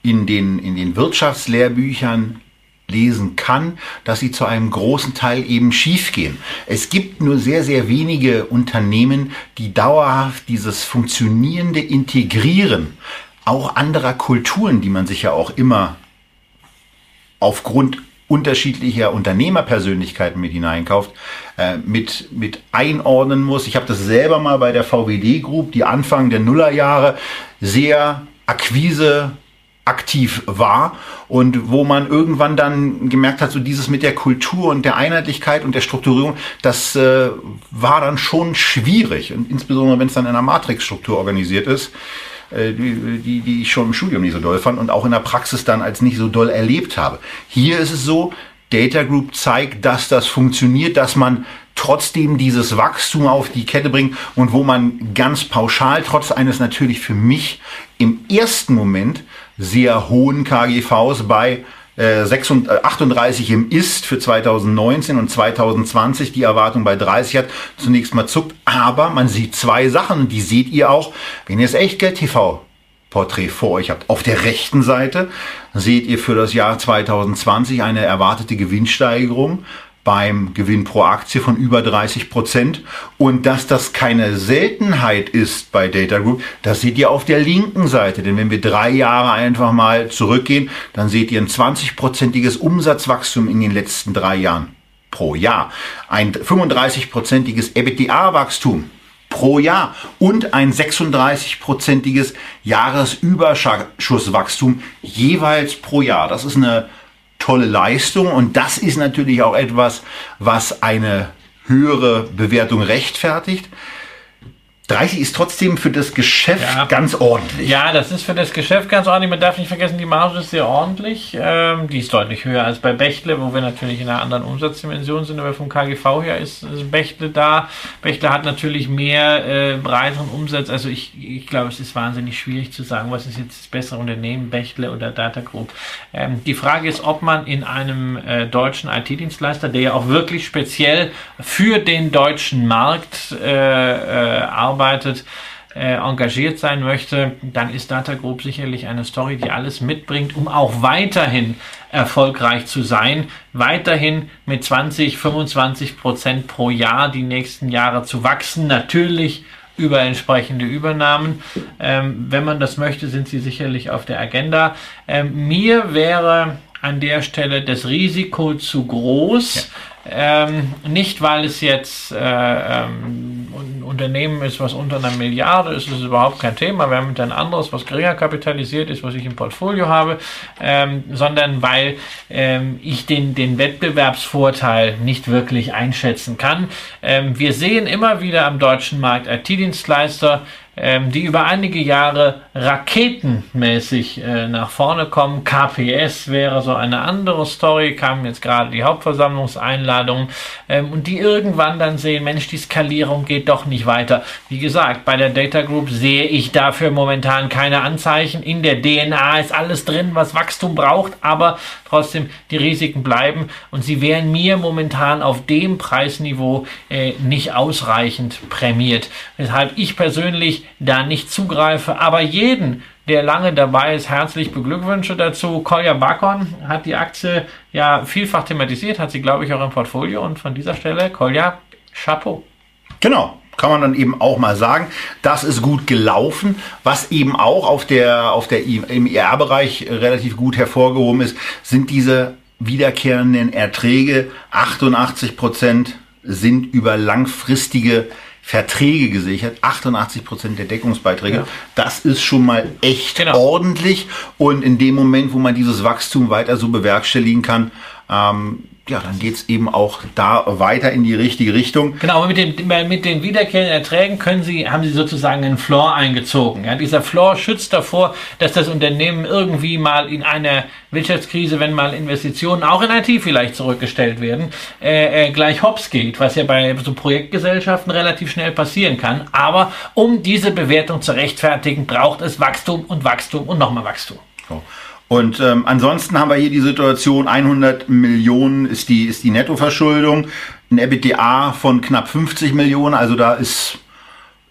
in den, in den Wirtschaftslehrbüchern lesen kann, dass sie zu einem großen Teil eben schiefgehen. Es gibt nur sehr, sehr wenige Unternehmen, die dauerhaft dieses funktionierende Integrieren auch anderer Kulturen, die man sich ja auch immer aufgrund unterschiedlicher Unternehmerpersönlichkeiten mit hineinkauft, äh, mit, mit einordnen muss. Ich habe das selber mal bei der VWD Group, die Anfang der Nullerjahre sehr Akquise aktiv war und wo man irgendwann dann gemerkt hat, so dieses mit der Kultur und der Einheitlichkeit und der Strukturierung, das äh, war dann schon schwierig und insbesondere wenn es dann in einer Matrixstruktur organisiert ist, die, die, die ich schon im Studium nicht so doll fand und auch in der Praxis dann als nicht so doll erlebt habe. Hier ist es so, Data Group zeigt, dass das funktioniert, dass man trotzdem dieses Wachstum auf die Kette bringt und wo man ganz pauschal, trotz eines natürlich für mich im ersten Moment sehr hohen KGVs bei 38 äh, im Ist für 2019 und 2020 die Erwartung bei 30 hat, zunächst mal zuckt. Aber man sieht zwei Sachen die seht ihr auch, wenn ihr das Echtgeld TV Porträt vor euch habt. Auf der rechten Seite seht ihr für das Jahr 2020 eine erwartete Gewinnsteigerung beim Gewinn pro Aktie von über 30 Prozent. Und dass das keine Seltenheit ist bei Data Group, das seht ihr auf der linken Seite. Denn wenn wir drei Jahre einfach mal zurückgehen, dann seht ihr ein 20-prozentiges Umsatzwachstum in den letzten drei Jahren pro Jahr. Ein 35-prozentiges EBITDA-Wachstum pro Jahr und ein 36-prozentiges Jahresüberschusswachstum jeweils pro Jahr. Das ist eine tolle Leistung und das ist natürlich auch etwas, was eine höhere Bewertung rechtfertigt. 30 ist trotzdem für das Geschäft ja. ganz ordentlich. Ja, das ist für das Geschäft ganz ordentlich. Man darf nicht vergessen, die Marge ist sehr ordentlich. Ähm, die ist deutlich höher als bei Bechtle, wo wir natürlich in einer anderen Umsatzdimension sind. Aber vom KGV her ist, ist Bechtle da. Bechtle hat natürlich mehr äh, breiteren Umsatz. Also ich, ich glaube, es ist wahnsinnig schwierig zu sagen, was ist jetzt das bessere Unternehmen, Bechtle oder Data Group. Ähm, die Frage ist, ob man in einem äh, deutschen IT-Dienstleister, der ja auch wirklich speziell für den deutschen Markt äh, äh, arbeitet, äh, engagiert sein möchte, dann ist Data Group sicherlich eine Story, die alles mitbringt, um auch weiterhin erfolgreich zu sein, weiterhin mit 20, 25 Prozent pro Jahr die nächsten Jahre zu wachsen. Natürlich über entsprechende Übernahmen. Ähm, wenn man das möchte, sind sie sicherlich auf der Agenda. Ähm, mir wäre an der Stelle das Risiko zu groß. Ja ähm, nicht, weil es jetzt äh, ähm, ein Unternehmen ist, was unter einer Milliarde ist, ist überhaupt kein Thema. Wir haben ein anderes, was geringer kapitalisiert ist, was ich im Portfolio habe, ähm, sondern weil ähm, ich den, den Wettbewerbsvorteil nicht wirklich einschätzen kann. Ähm, wir sehen immer wieder am deutschen Markt IT-Dienstleister, ähm, die über einige Jahre raketenmäßig äh, nach vorne kommen. KPS wäre so eine andere Story, kam jetzt gerade die Hauptversammlungseinladung ähm, und die irgendwann dann sehen, Mensch, die Skalierung geht doch nicht weiter. Wie gesagt, bei der Data Group sehe ich dafür momentan keine Anzeichen. In der DNA ist alles drin, was Wachstum braucht, aber trotzdem die Risiken bleiben und sie wären mir momentan auf dem Preisniveau äh, nicht ausreichend prämiert. Weshalb ich persönlich da nicht zugreife. Aber jeden, der lange dabei ist, herzlich beglückwünsche dazu. Kolja Bakon hat die Aktie ja vielfach thematisiert, hat sie, glaube ich, auch im Portfolio. Und von dieser Stelle, Kolja, Chapeau. Genau, kann man dann eben auch mal sagen, das ist gut gelaufen. Was eben auch auf der, auf der, im IR-Bereich relativ gut hervorgehoben ist, sind diese wiederkehrenden Erträge. 88 Prozent sind über langfristige Verträge gesichert, 88 Prozent der Deckungsbeiträge. Ja. Das ist schon mal echt genau. ordentlich. Und in dem Moment, wo man dieses Wachstum weiter so bewerkstelligen kann, ähm, ja, dann geht's eben auch da weiter in die richtige Richtung. Genau, aber mit den, mit den wiederkehrenden Erträgen können Sie, haben Sie sozusagen einen Floor eingezogen. Ja, dieser Floor schützt davor, dass das Unternehmen irgendwie mal in einer Wirtschaftskrise, wenn mal Investitionen auch in IT vielleicht zurückgestellt werden, äh, äh, gleich hops geht, was ja bei so Projektgesellschaften relativ schnell passieren kann. Aber um diese Bewertung zu rechtfertigen, braucht es Wachstum und Wachstum und nochmal Wachstum. So. Und ähm, ansonsten haben wir hier die Situation, 100 Millionen ist die, ist die Nettoverschuldung, ein EBITDA von knapp 50 Millionen, also da ist,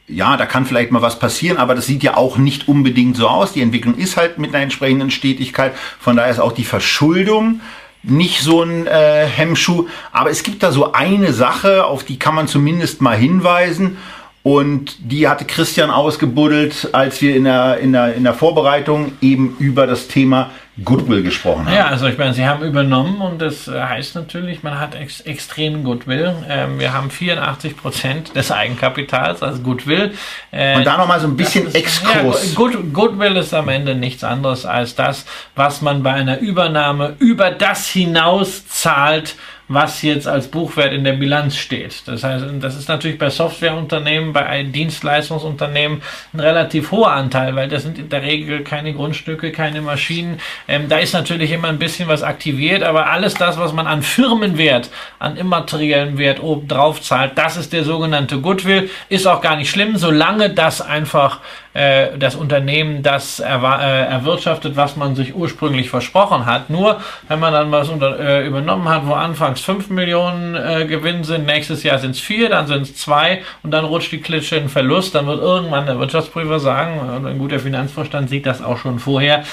ja, da kann vielleicht mal was passieren, aber das sieht ja auch nicht unbedingt so aus. Die Entwicklung ist halt mit einer entsprechenden Stetigkeit, von daher ist auch die Verschuldung nicht so ein äh, Hemmschuh. Aber es gibt da so eine Sache, auf die kann man zumindest mal hinweisen. Und die hatte Christian ausgebuddelt, als wir in der, in der, in der Vorbereitung eben über das Thema Goodwill gesprochen haben. Ja, also ich meine, sie haben übernommen und das äh, heißt natürlich, man hat ex extremen Goodwill. Ähm, wir haben 84 Prozent des Eigenkapitals als Goodwill. Äh, und da nochmal so ein bisschen ist, Exkurs. Ja, Good, Goodwill ist am Ende nichts anderes als das, was man bei einer Übernahme über das hinaus zahlt, was jetzt als Buchwert in der Bilanz steht. Das heißt, das ist natürlich bei Softwareunternehmen, bei Dienstleistungsunternehmen ein relativ hoher Anteil, weil das sind in der Regel keine Grundstücke, keine Maschinen. Ähm, da ist natürlich immer ein bisschen was aktiviert, aber alles das, was man an Firmenwert, an immateriellen Wert oben drauf zahlt, das ist der sogenannte Goodwill. Ist auch gar nicht schlimm, solange das einfach äh, das Unternehmen das äh, erwirtschaftet, was man sich ursprünglich versprochen hat. Nur wenn man dann was unter, äh, übernommen hat, wo anfangs 5 Millionen äh, Gewinn sind, nächstes Jahr sind es 4, dann sind es 2 und dann rutscht die Klitsche in Verlust, dann wird irgendwann der Wirtschaftsprüfer sagen, ein guter Finanzvorstand sieht das auch schon vorher,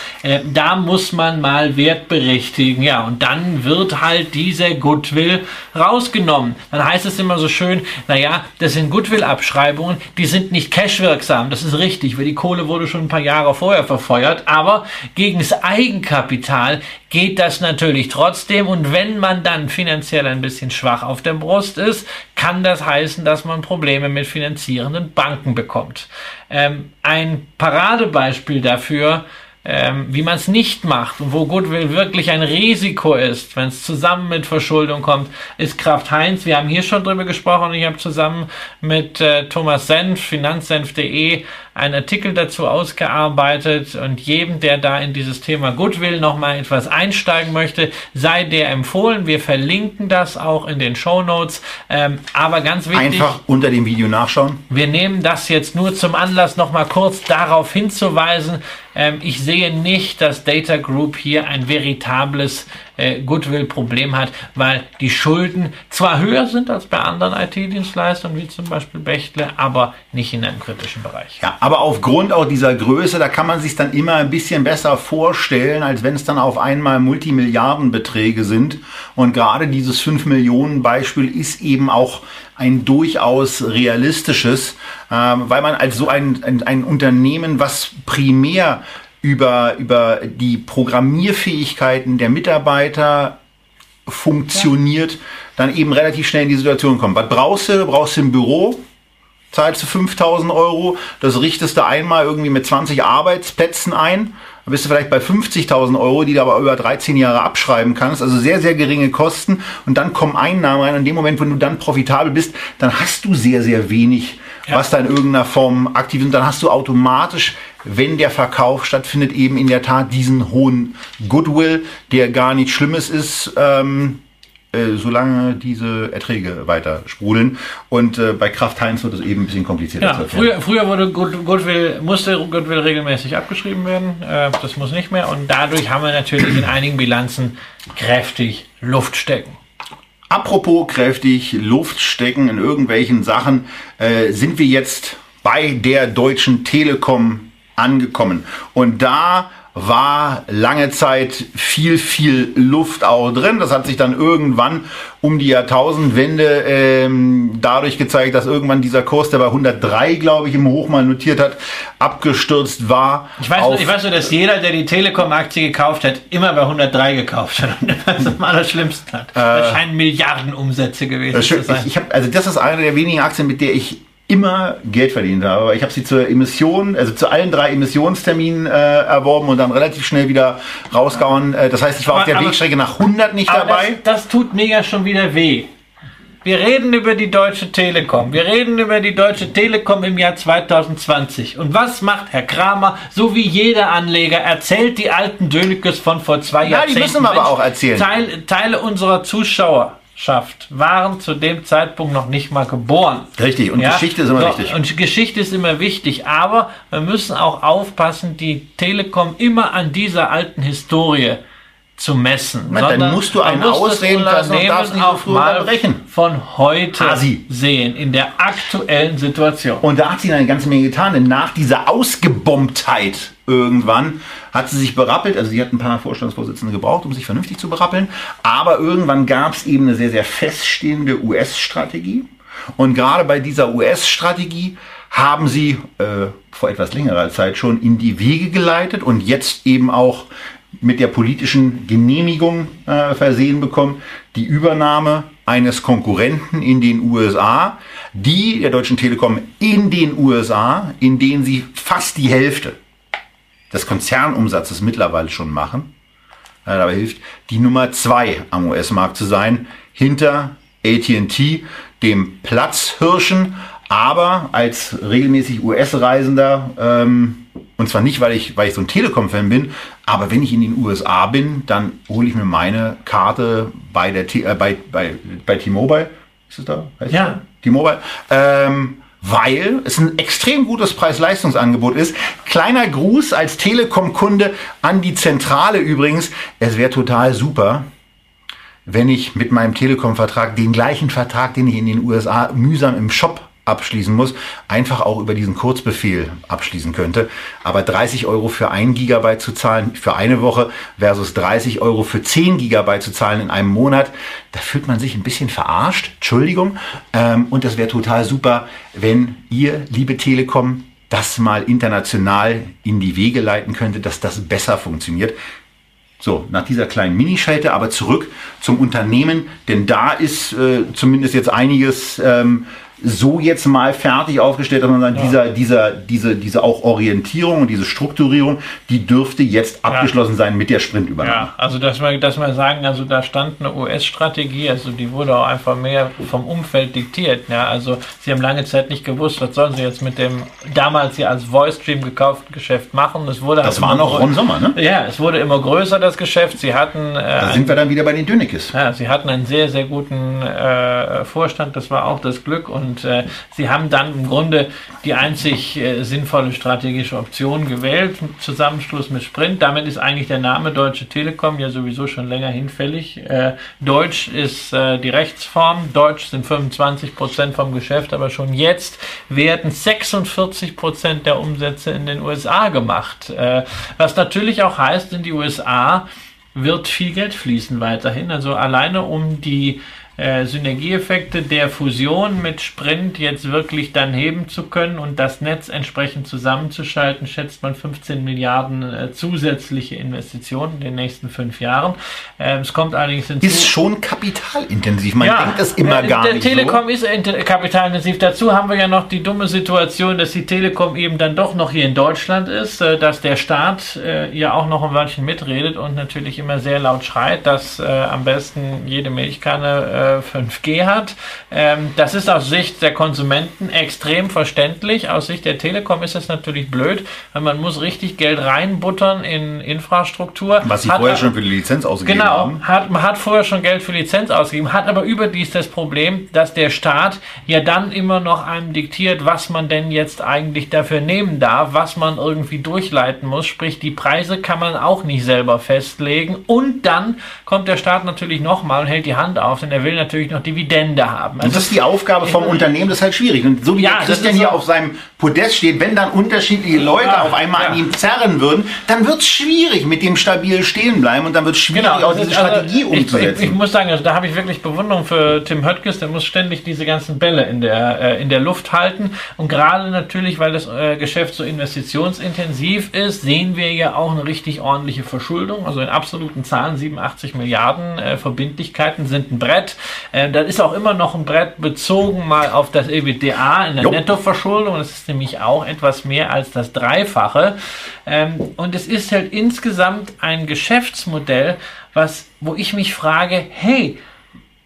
da muss man mal Wert berichtigen. Ja, und dann wird halt dieser Goodwill rausgenommen. Dann heißt es immer so schön, naja, das sind Goodwill-Abschreibungen, die sind nicht cashwirksam. Das ist richtig, weil die Kohle wurde schon ein paar Jahre vorher verfeuert. Aber gegen das Eigenkapital geht das natürlich trotzdem. Und wenn man dann finanziell ein bisschen schwach auf der Brust ist, kann das heißen, dass man Probleme mit finanzierenden Banken bekommt. Ähm, ein Paradebeispiel dafür, ähm, wie man es nicht macht und wo Goodwill wirklich ein Risiko ist, wenn es zusammen mit Verschuldung kommt, ist Kraft Heinz. Wir haben hier schon drüber gesprochen. Ich habe zusammen mit äh, Thomas Senf, finanzsenf.de, einen Artikel dazu ausgearbeitet und jedem, der da in dieses Thema Goodwill nochmal etwas einsteigen möchte, sei der empfohlen. Wir verlinken das auch in den Show Notes. Ähm, aber ganz wichtig. Einfach unter dem Video nachschauen. Wir nehmen das jetzt nur zum Anlass, nochmal kurz darauf hinzuweisen. Ähm, ich sehe nicht, dass Data Group hier ein veritables äh, Goodwill-Problem hat, weil die Schulden zwar höher sind als bei anderen IT-Dienstleistern, wie zum Beispiel Bechtle, aber nicht in einem kritischen Bereich. Ja, aber aufgrund auch dieser Größe, da kann man sich dann immer ein bisschen besser vorstellen, als wenn es dann auf einmal Multimilliardenbeträge sind. Und gerade dieses 5 Millionen Beispiel ist eben auch ein durchaus realistisches, ähm, weil man als so ein, ein, ein Unternehmen, was primär über, über die Programmierfähigkeiten der Mitarbeiter funktioniert, dann eben relativ schnell in die Situation kommt. Was brauchst du? Du brauchst ein Büro, zahlst du 5000 Euro, das richtest du einmal irgendwie mit 20 Arbeitsplätzen ein, dann bist du vielleicht bei 50.000 Euro, die du aber über 13 Jahre abschreiben kannst, also sehr, sehr geringe Kosten und dann kommen Einnahmen rein. In dem Moment, wenn du dann profitabel bist, dann hast du sehr, sehr wenig, Ja. was da in irgendeiner Form aktiv ist. Und dann hast du automatisch, wenn der Verkauf stattfindet, eben in der Tat diesen hohen Goodwill, der gar nichts Schlimmes ist. Ähm, äh, solange diese Erträge weiter sprudeln. Und äh, bei Kraft Heinz wird es eben ein bisschen komplizierter Ja, früher, früher wurde Good, Goodwill, musste Goodwill regelmäßig abgeschrieben werden. Äh, das muss nicht mehr. Und dadurch haben wir natürlich in einigen Bilanzen kräftig Luft stecken. Apropos kräftig Luft stecken in irgendwelchen Sachen, äh, sind wir jetzt bei der Deutschen Telekom angekommen. Und da war lange Zeit viel, viel Luft auch drin. Das hat sich dann irgendwann um die Jahrtausendwende ähm, dadurch gezeigt, dass irgendwann dieser Kurs, der bei 103, glaube ich, im Hoch mal notiert hat, abgestürzt war. Ich weiß, auf- ich weiß nur, dass jeder, der die Telekom-Aktie gekauft hat, immer bei 103 gekauft hat und das am allerschlimmsten hat. das scheinen Milliardenumsätze gewesen Das zu sein. ich, ich hab, also das ist eine der wenigen Aktien, mit der ich immer Geld verdient habe. Aber Ich habe sie zur Emission, also zu allen drei Emissionsterminen äh, erworben und dann relativ schnell wieder rausgehauen. Äh, das heißt, ich war Aber- auf der aber- Wegstrecke nach 100 nicht dabei. Das, das tut mir ja schon wieder weh. Wir reden über die Deutsche Telekom. Wir reden über die Deutsche Telekom im Jahr 2020. Und was macht Herr Kramer, so wie jeder Anleger, erzählt die alten Dönekes von vor zwei Ja, die müssen wir aber auch erzählen. Teil, Teile unserer Zuschauerschaft waren zu dem Zeitpunkt noch nicht mal geboren. Richtig, und Geschichte ist immer so, wichtig. Und Geschichte ist immer wichtig, aber wir müssen auch aufpassen, die Telekom immer an dieser alten Historie zu messen. Na, dann musst du einen ausreden lassen und Unternehmen darfst nicht so auch früh mal von heute Hasi. sehen, in der aktuellen Situation. Und da hat sie eine ganze Menge getan, denn nach dieser Ausgebombtheit irgendwann hat sie sich berappelt. Also sie hat ein paar Vorstandsvorsitzende gebraucht, um sich vernünftig zu berappeln. Aber irgendwann gab es eben eine sehr, sehr feststehende US-Strategie. Und gerade bei dieser US-Strategie haben sie äh, vor etwas längerer Zeit schon in die Wege geleitet und jetzt eben auch mit der politischen Genehmigung äh, versehen bekommen, die Übernahme eines Konkurrenten in den USA, die der Deutschen Telekom in den USA, in denen sie fast die Hälfte des Konzernumsatzes mittlerweile schon machen, äh, dabei hilft, die Nummer zwei am US-Markt zu sein, hinter AT&T, dem Platzhirschen, aber als regelmäßig US-Reisender, ähm, und zwar nicht, weil ich, weil ich so ein Telekom-Fan bin, aber wenn ich in den USA bin, dann hole ich mir meine Karte bei der T äh, bei, bei, bei T-Mobile. Ist es da? Heißt Ja. T-Mobile. Ähm, weil es ein extrem gutes Preis-Leistungsangebot ist. Kleiner Gruß als Telekom-Kunde an die Zentrale übrigens. Es wäre total super, wenn ich mit meinem Telekom-Vertrag den gleichen Vertrag, den ich in den USA mühsam im Shop abschließen muss, einfach auch über diesen Kurzbefehl abschließen könnte. Aber 30 Euro für ein Gigabyte zu zahlen für eine Woche versus 30 Euro für 10 Gigabyte zu zahlen in einem Monat, da fühlt man sich ein bisschen verarscht. Entschuldigung. Ähm, und das wäre total super, wenn ihr, liebe Telekom, das mal international in die Wege leiten könnte, dass das besser funktioniert. So, nach dieser kleinen Minischalte aber zurück zum Unternehmen, denn da ist äh, zumindest jetzt einiges ähm, so jetzt mal fertig aufgestellt, dass man sagt, ja. dieser, dieser, diese, diese auch Orientierung und diese Strukturierung, die dürfte jetzt abgeschlossen ja. sein mit der Sprintübernahme. Ja, also dass wir, dass wir sagen, also da stand eine US-Strategie, also die wurde auch einfach mehr vom Umfeld diktiert. Ja, also sie haben lange Zeit nicht gewusst, was sollen sie jetzt mit dem damals ja als Voice Stream gekauften Geschäft machen. Es wurde das halt war noch Ron Sommer, ne? Ja, es wurde immer größer das Geschäft. Sie hatten. Äh, da sind wir dann wieder bei den Dönekes. Ja, sie hatten einen sehr sehr guten äh, Vorstand. Das war auch das Glück und und äh, sie haben dann im Grunde die einzig äh, sinnvolle strategische Option gewählt, Zusammenschluss mit Sprint. Damit ist eigentlich der Name Deutsche Telekom ja sowieso schon länger hinfällig. Äh, Deutsch ist äh, die Rechtsform, Deutsch sind 25 Prozent vom Geschäft, aber schon jetzt werden 46 Prozent der Umsätze in den USA gemacht. Äh, was natürlich auch heißt, in die USA wird viel Geld fließen weiterhin. Also alleine um die äh, Synergieeffekte der Fusion mit Sprint jetzt wirklich dann heben zu können und das Netz entsprechend zusammenzuschalten, schätzt man 15 Milliarden äh, zusätzliche Investitionen in den nächsten fünf Jahren. Äh, es kommt allerdings hinzu. Ist schon kapitalintensiv. Man ja, denkt das immer gar der nicht. Der Telekom so. ist kapitalintensiv. Dazu haben wir ja noch die dumme Situation, dass die Telekom eben dann doch noch hier in Deutschland ist, äh, dass der Staat äh, ja auch noch ein Wörtchen mitredet und natürlich immer sehr laut schreit, dass äh, am besten jede Milchkanne 5G hat. Ähm, das ist aus Sicht der Konsumenten extrem verständlich. Aus Sicht der Telekom ist es natürlich blöd, weil man muss richtig Geld reinbuttern in Infrastruktur. Was sie hat, vorher schon für die Lizenz ausgegeben genau, haben. Genau, hat, man hat vorher schon Geld für Lizenz ausgegeben, hat aber überdies das Problem, dass der Staat ja dann immer noch einem diktiert, was man denn jetzt eigentlich dafür nehmen darf, was man irgendwie durchleiten muss. Sprich, die Preise kann man auch nicht selber festlegen. Und dann kommt der Staat natürlich nochmal und hält die Hand auf, denn er will natürlich noch Dividende haben. Also und das ist die Aufgabe vom Unternehmen, das ist halt schwierig. Und so wie ja, Christian hier auf seinem Podest steht, wenn dann unterschiedliche Leute ja, auf einmal ja. an ihm zerren würden, dann wird es schwierig mit dem stabil stehen bleiben und dann wird es schwierig, genau, auch diese ist, Strategie also, umzusetzen. Ich, ich, ich, muss sagen, also da habe ich wirklich Bewunderung für Tim Höttges, der muss ständig diese ganzen Bälle in der, äh, in der Luft halten. Und gerade natürlich, weil das äh, Geschäft so investitionsintensiv ist, sehen wir ja auch eine richtig ordentliche Verschuldung. Also in absoluten Zahlen 87 Milliarden äh, Verbindlichkeiten sind ein Brett. Äh, das ist auch immer noch ein Brett bezogen mal auf das EBITDA in der jo. Nettoverschuldung. Das ist nämlich auch etwas mehr als das Dreifache. Ähm, und es ist halt insgesamt ein Geschäftsmodell, was, wo ich mich frage, hey,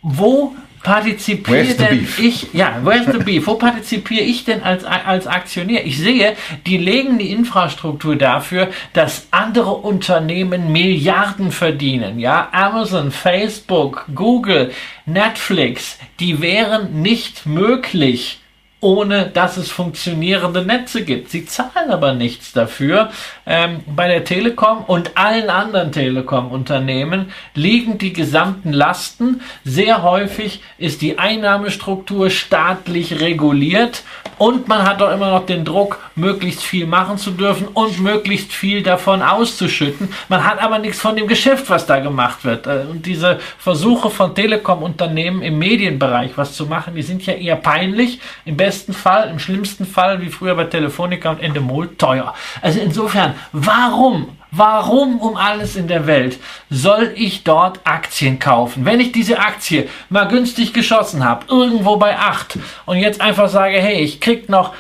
wo partizipiere denn ich, ja, where's the beef? Wo partizipiere ich denn als, als Aktionär? Ich sehe, die legen die Infrastruktur dafür, dass andere Unternehmen Milliarden verdienen, ja, Amazon, Facebook, Google, Netflix, die wären nicht möglich, ohne dass es funktionierende Netze gibt. Sie zahlen aber nichts dafür. Ähm, bei der Telekom und allen anderen Telekom-Unternehmen liegen die gesamten Lasten. Sehr häufig ist die Einnahmestruktur staatlich reguliert und man hat doch immer noch den Druck, möglichst viel machen zu dürfen und möglichst viel davon auszuschütten. Man hat aber nichts von dem Geschäft, was da gemacht wird. Äh, und diese Versuche von Telekom-Unternehmen im Medienbereich was zu machen, die sind ja eher peinlich. Im besten Fall, im schlimmsten Fall, wie früher bei Telefonica und Endemol, teuer. Also insofern, warum Warum um alles in der Welt soll ich dort Aktien kaufen? Wenn ich diese Aktie mal günstig geschossen habe, irgendwo bei 8 und jetzt einfach sage, hey, ich krieg noch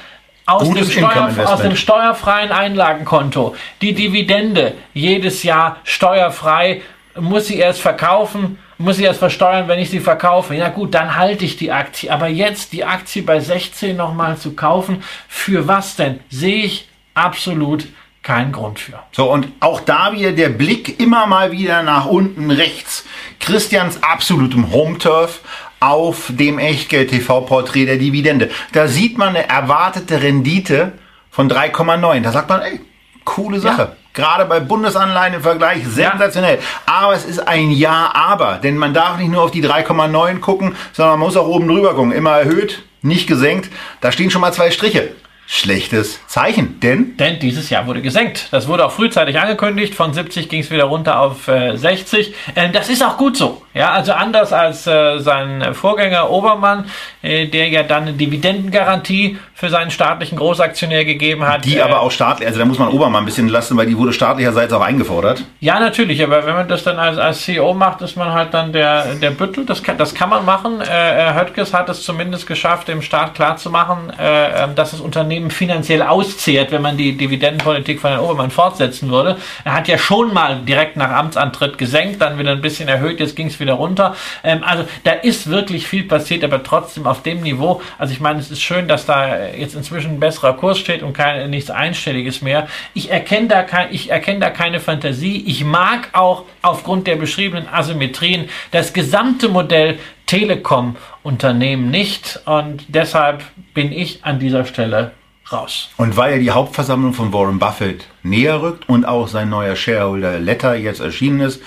aus dem, Steuer, aus dem, steuerfreien Einlagenkonto die Dividende jedes Jahr steuerfrei, muss sie erst verkaufen, muss ich erst versteuern, wenn ich sie verkaufe. Ja gut, dann halte ich die Aktie. Aber jetzt die Aktie bei 16 nochmal zu kaufen, für was denn? Sehe ich absolut keinen Grund für. So, und auch da wieder der Blick immer mal wieder nach unten rechts. Christians absolutem Home-Turf auf dem Echtgeld-TV-Porträt der Dividende. Da sieht man eine erwartete Rendite von 3,9. Da sagt man, ey, coole Sache. Ja. Gerade bei Bundesanleihen im Vergleich sensationell. Ja. Aber es ist ein Ja, aber. Denn man darf nicht nur auf die 3,9 gucken, sondern man muss auch oben drüber gucken. Immer erhöht, nicht gesenkt. Da stehen schon mal zwei Striche schlechtes Zeichen, denn? Denn dieses Jahr wurde gesenkt. Das wurde auch frühzeitig angekündigt. Von 70 ging es wieder runter auf äh, 60. Ähm, das ist auch gut so. Ja, also anders als äh, sein Vorgänger Obermann, äh, der ja dann eine Dividendengarantie für seinen staatlichen Großaktionär gegeben hat. Die aber äh, auch staatlich, also da muss man Obermann ein bisschen lassen, weil die wurde staatlicherseits auch eingefordert. Ja, natürlich, aber wenn man das dann als, als CEO macht, ist man halt dann der, der Büttel. Das kann, das kann man machen. Äh, Höttges hat es zumindest geschafft, dem Staat klarzumachen, äh, ähm, dass das Unternehmen Unternehmen finanziell auszehrt, wenn man die Dividendenpolitik von Herrn Obermann fortsetzen würde. Er hat ja schon mal direkt nach Amtsantritt gesenkt, dann wieder ein bisschen erhöht, jetzt ging es wieder runter. Ähm, also da ist wirklich viel passiert, aber trotzdem auf dem Niveau. Also ich meine, es ist schön, dass da jetzt inzwischen ein besserer Kurs steht und kein, nichts Einstelliges mehr. Ich erkenne da, kein, ich erkenne da keine Fantasie. Ich mag auch aufgrund der beschriebenen Asymmetrien das gesamte Modell Telekom-Unternehmen nicht und deshalb bin ich an dieser Stelle raus. Und weil ja die Hauptversammlung von Warren Buffett näher rückt und auch sein neuer Shareholder Letter jetzt erschienen ist,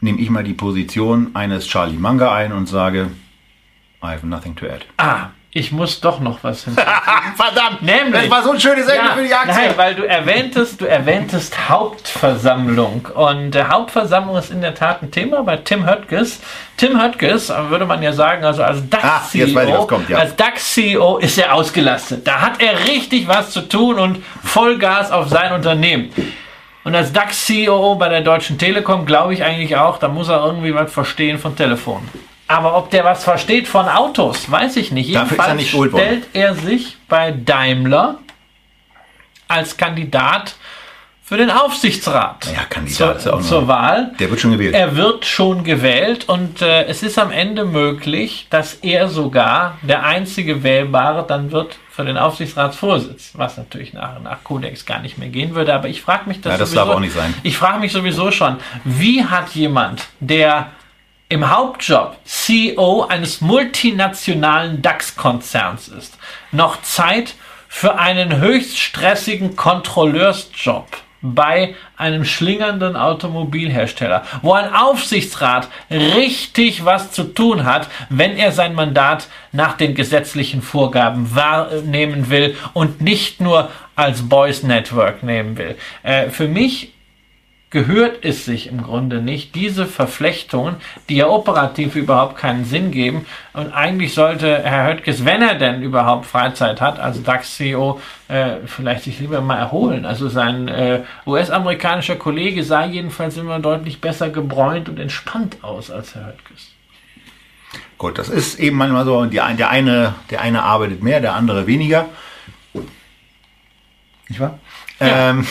nehme ich mal die Position eines Charlie Munger ein und sage, I have nothing to add. Ah, ich muss doch noch was hinzufügen. Verdammt! Nämlich, das war so ein schönes Ende ja, für die Aktie. Nein, weil du erwähntest, du erwähntest Hauptversammlung. Und äh, Hauptversammlung ist in der Tat ein Thema bei Tim Höttges. Tim Höttges, würde man ja sagen, also als DAX-CEO, ah, ja. als DAX-CEO ist er ausgelastet. Da hat er richtig was zu tun und Vollgas auf sein Unternehmen. Und als DAX-CEO bei der Deutschen Telekom glaube ich eigentlich auch, da muss er irgendwie was verstehen von Telefon. Aber ob der was versteht von Autos, weiß ich nicht. Jedenfalls er nicht stellt er sich bei Daimler als Kandidat für den Aufsichtsrat ja, Kandidat zur, zur Wahl. Der wird schon gewählt. Er wird schon gewählt und äh, es ist am Ende möglich, dass er sogar der einzige Wählbare dann wird für den Aufsichtsratsvorsitz, was natürlich nach, nach Kodex gar nicht mehr gehen würde. Aber ich frage mich das, ja, das sowieso, darf auch nicht sein. Ich frage mich sowieso schon, wie hat jemand, der im Hauptjob CEO eines multinationalen DAX-Konzerns ist, noch Zeit für einen höchst stressigen Kontrolleursjob bei einem schlingernden Automobilhersteller, wo ein Aufsichtsrat richtig was zu tun hat, wenn er sein Mandat nach den gesetzlichen Vorgaben wahrnehmen will und nicht nur als Boys Network nehmen will. Äh, für mich gehört es sich im Grunde nicht, diese Verflechtungen, die ja operativ überhaupt keinen Sinn geben. Und eigentlich sollte Herr Höttges, wenn er denn überhaupt Freizeit hat, als DAX-CEO, äh, vielleicht sich lieber mal erholen. Also sein äh, US-amerikanischer Kollege sah jedenfalls immer deutlich besser gebräunt und entspannt aus als Herr Höttges. Gut, das ist eben manchmal so, die, der, eine, der eine arbeitet mehr, der andere weniger. Nicht wahr? Ja. Ähm,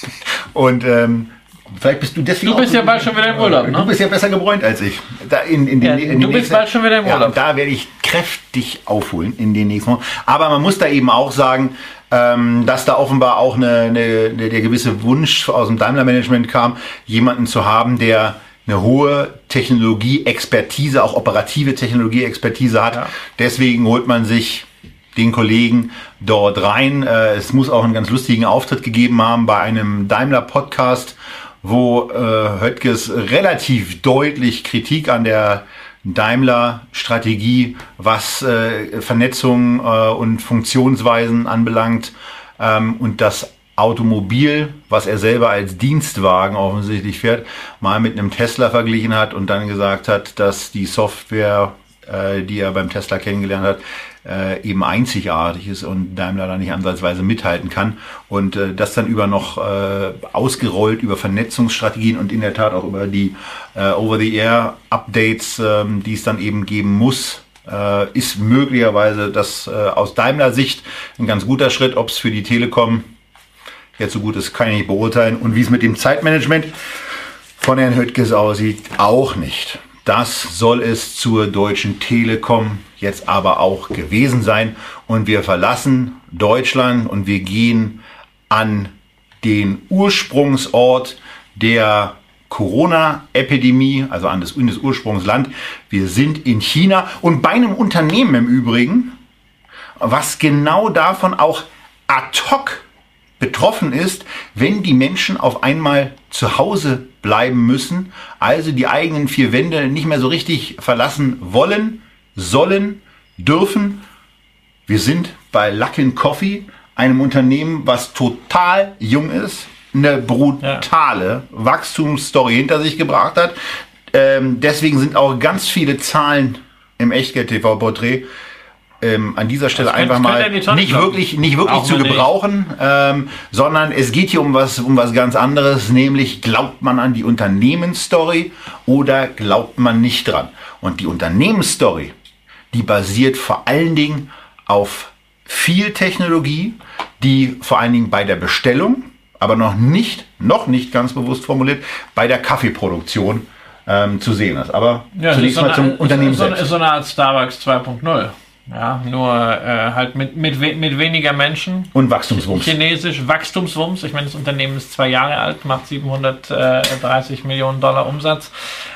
und ähm, Vielleicht bist du deswegen. Du bist ja bald schon wieder im Urlaub, ne? Du bist ja besser gebräunt als ich. Da in, in den, ja, in du bist bald schon wieder im Urlaub. Ja, da werde ich kräftig aufholen in den nächsten Wochen. Aber man muss da eben auch sagen, ähm, dass da offenbar auch eine, eine, der gewisse Wunsch aus dem Daimler-Management kam, jemanden zu haben, der eine hohe Technologie-Expertise, auch operative Technologie-Expertise hat. Ja. Deswegen holt man sich den Kollegen dort rein. Äh, es muss auch einen ganz lustigen Auftritt gegeben haben bei einem Daimler-Podcast wo äh, Höttges relativ deutlich Kritik an der Daimler-Strategie, was äh, Vernetzung äh, und Funktionsweisen anbelangt ähm, und das Automobil, was er selber als Dienstwagen offensichtlich fährt, mal mit einem Tesla verglichen hat und dann gesagt hat, dass die Software, äh, die er beim Tesla kennengelernt hat, äh, eben einzigartig ist und Daimler da nicht ansatzweise mithalten kann. Und äh, das dann über noch äh, ausgerollt über Vernetzungsstrategien und in der Tat auch über die äh, Over-the-Air-Updates, ähm, die es dann eben geben muss, äh, ist möglicherweise das äh, aus Daimler Sicht ein ganz guter Schritt. Ob es für die Telekom jetzt so gut ist, kann ich nicht beurteilen. Und wie es mit dem Zeitmanagement von Herrn Höttges aussieht, auch nicht. Das soll es zur Deutschen Telekom jetzt aber auch gewesen sein. Und wir verlassen Deutschland und wir gehen an den Ursprungsort der Corona-Epidemie, also an das, das Ursprungsland. Wir sind in China und bei einem Unternehmen im Übrigen, was genau davon auch ad hoc betroffen ist, wenn die Menschen auf einmal zu Hause bleiben müssen, also die eigenen vier Wände nicht mehr so richtig verlassen wollen, sollen, dürfen. Wir sind bei Luckin Coffee, einem Unternehmen, was total jung ist, eine brutale ja. Wachstumsstory hinter sich gebracht hat. Ähm, deswegen sind auch ganz viele Zahlen im Echtgeld-TV-Porträt ähm, an dieser Stelle einfach mal nicht wirklich, nicht wirklich zu gebrauchen, ähm, sondern es geht hier um was, um was ganz anderes, nämlich glaubt man an die Unternehmensstory oder glaubt man nicht dran? Und die Unternehmensstory, die basiert vor allen Dingen auf viel Technologie, die vor allen Dingen bei der Bestellung, aber noch nicht, noch nicht ganz bewusst formuliert, bei der Kaffeeproduktion ähm, zu sehen ist. Aber ja, zunächst mal zum Unternehmen ist so, selbst. Ist so eine Art Starbucks 2.0. Ja, nur äh, halt mit, mit, mit weniger Menschen. Und Wachstumswumms. Chinesisch Wachstumswumms. Ich meine, das Unternehmen ist zwei Jahre alt, macht 730 Millionen Dollar Umsatz.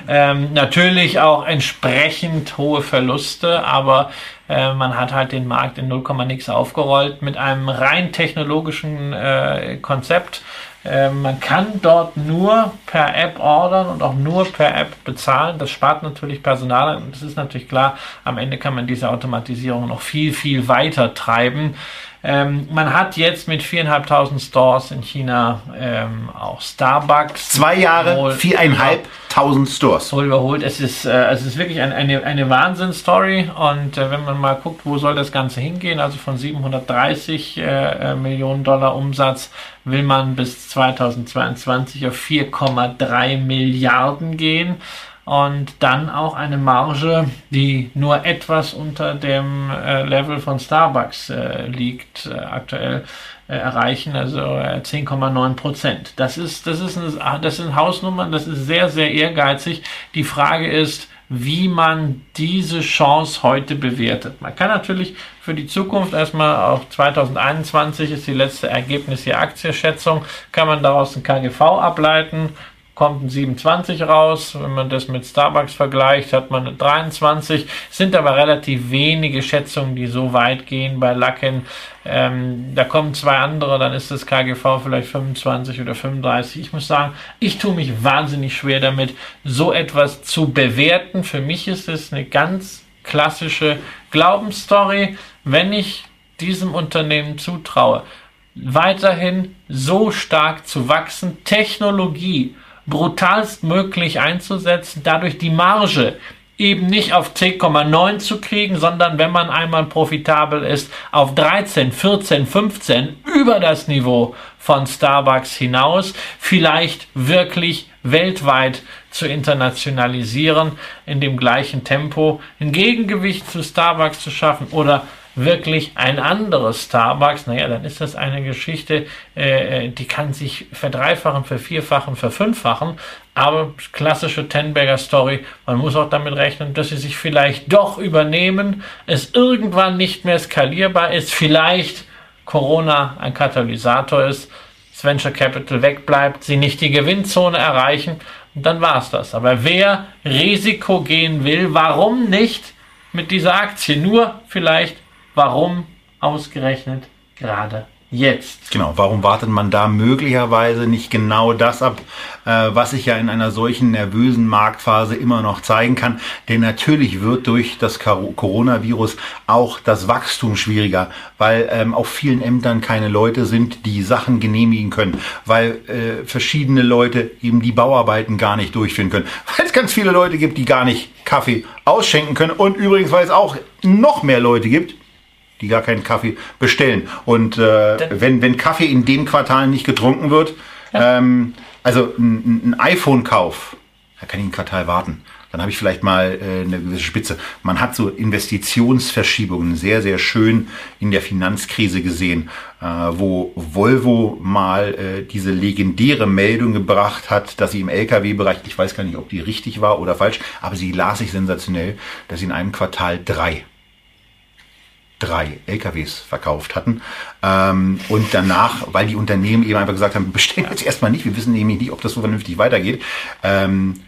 Ähm, natürlich auch entsprechend hohe Verluste, aber äh, man hat halt den Markt in 0, nix aufgerollt mit einem rein technologischen äh, Konzept man kann dort nur per App ordern und auch nur per App bezahlen. Das spart natürlich Personal und das ist natürlich klar, am Ende kann man diese Automatisierung noch viel, viel weiter treiben. Ähm, man hat jetzt mit viereinhalbtausend Stores in China ähm, auch Starbucks. Zwei Jahre, viereinhalbtausend Stores. Wohl überholt. Es ist, äh, es ist wirklich ein, eine, eine Wahnsinnsstory. Und äh, wenn man mal guckt, wo soll das Ganze hingehen, also von 730 äh, äh, Millionen Dollar Umsatz will man bis 2022 auf 4,3 Milliarden gehen und dann auch eine Marge, die nur etwas unter dem äh, Level von Starbucks äh, liegt, äh, aktuell äh, erreichen, also 10,9 äh, Prozent. Das ist, das, ist eine, das sind Hausnummern, das ist sehr, sehr ehrgeizig. Die Frage ist, wie man diese Chance heute bewertet. Man kann natürlich für die Zukunft erstmal auch 2021 ist die letzte Ergebnis der Aktienschätzung, kann man daraus ein KGV ableiten kommt ein 27 raus. Wenn man das mit Starbucks vergleicht, hat man eine 23. Es sind aber relativ wenige Schätzungen, die so weit gehen bei Lacken. Ähm, da kommen zwei andere, dann ist das KGV vielleicht 25 oder 35. Ich muss sagen, ich tue mich wahnsinnig schwer damit, so etwas zu bewerten. Für mich ist es eine ganz klassische Glaubensstory. Wenn ich diesem Unternehmen zutraue, weiterhin so stark zu wachsen, Technologie brutalst möglich einzusetzen, dadurch die Marge eben nicht auf 10,9 zu kriegen, sondern wenn man einmal profitabel ist, auf 13, 14, 15 über das Niveau von Starbucks hinaus, vielleicht wirklich weltweit zu internationalisieren, in dem gleichen Tempo ein Gegengewicht zu Starbucks zu schaffen oder wirklich ein anderes Starbucks, naja, dann ist das eine Geschichte, äh, äh, die kann sich verdreifachen, vervierfachen, verfünffachen. Aber klassische Tenberger Story, man muss auch damit rechnen, dass sie sich vielleicht doch übernehmen, es irgendwann nicht mehr skalierbar ist, vielleicht Corona ein Katalysator ist, das Venture Capital wegbleibt, sie nicht die Gewinnzone erreichen und dann war es das. Aber wer Risiko gehen will, warum nicht mit dieser Aktie? Nur vielleicht Warum ausgerechnet gerade jetzt? Genau, warum wartet man da möglicherweise nicht genau das ab, äh, was sich ja in einer solchen nervösen Marktphase immer noch zeigen kann? Denn natürlich wird durch das Coronavirus auch das Wachstum schwieriger, weil ähm, auf vielen Ämtern keine Leute sind, die Sachen genehmigen können, weil äh, verschiedene Leute eben die Bauarbeiten gar nicht durchführen können, weil es ganz viele Leute gibt, die gar nicht Kaffee ausschenken können und übrigens, weil es auch noch mehr Leute gibt, die gar keinen Kaffee bestellen. Und äh, wenn, wenn Kaffee in dem Quartal nicht getrunken wird, ja. ähm, also ein, ein iPhone-Kauf, da kann ich ein Quartal warten. Dann habe ich vielleicht mal äh, eine gewisse Spitze. Man hat so Investitionsverschiebungen sehr, sehr schön in der Finanzkrise gesehen, äh, wo Volvo mal äh, diese legendäre Meldung gebracht hat, dass sie im Lkw-Bereich, ich weiß gar nicht, ob die richtig war oder falsch, aber sie las sich sensationell, dass sie in einem Quartal drei drei LKWs verkauft hatten. Ähm, und danach, weil die Unternehmen eben einfach gesagt haben, bestellen jetzt erstmal nicht, wir wissen nämlich nicht, ob das so vernünftig weitergeht. Ähm,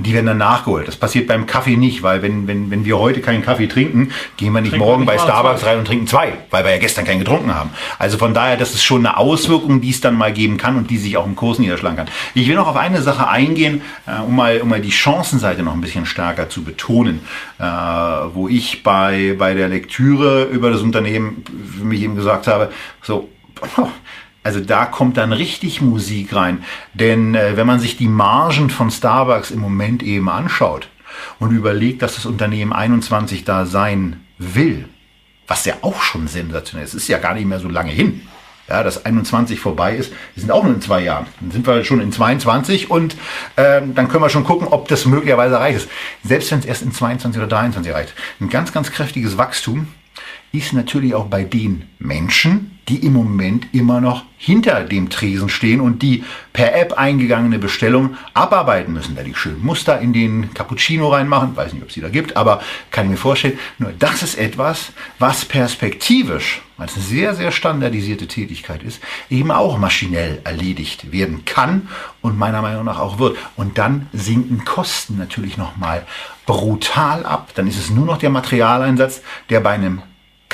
und die werden dann nachgeholt. Das passiert beim Kaffee nicht, weil wenn, wenn, wenn wir heute keinen Kaffee trinken, gehen wir nicht Trinken morgen wir bei nicht Starbucks rein und trinken zwei, weil wir ja gestern keinen getrunken haben. Also von daher, das ist schon eine Auswirkung, die es dann mal geben kann und die sich auch im Kurs niederschlagen kann. Ich will noch auf eine Sache eingehen, äh, um, mal, um mal die Chancenseite noch ein bisschen stärker zu betonen, äh, wo ich bei, bei der Lektüre über das Unternehmen für mich eben gesagt habe, so, also da kommt dann richtig Musik rein. Denn äh, wenn man sich die Margen von Starbucks im Moment eben anschaut und überlegt, dass das Unternehmen 21 da sein will, was ja auch schon sensationell ist, ist ja gar nicht mehr so lange hin. Ja, dass 21 vorbei ist, wir sind auch nur in zwei Jahren. Dann sind wir schon in 22 und ähm, dann können wir schon gucken, ob das möglicherweise erreicht ist. Selbst wenn es erst in 22 oder 23 erreicht. Ein ganz, ganz kräftiges Wachstum ist natürlich auch bei den Menschen, die im Moment immer noch hinter dem Tresen stehen und die per App eingegangene Bestellung abarbeiten müssen. Da die schönen Muster in den Cappuccino reinmachen, weiß nicht, ob es die da gibt, aber kann ich mir vorstellen, nur das ist etwas, was perspektivisch, weil es eine sehr, sehr standardisierte Tätigkeit ist, eben auch maschinell erledigt werden kann und meiner Meinung nach auch wird. Und dann sinken Kosten natürlich nochmal brutal ab. Dann ist es nur noch der Materialeinsatz, der bei einem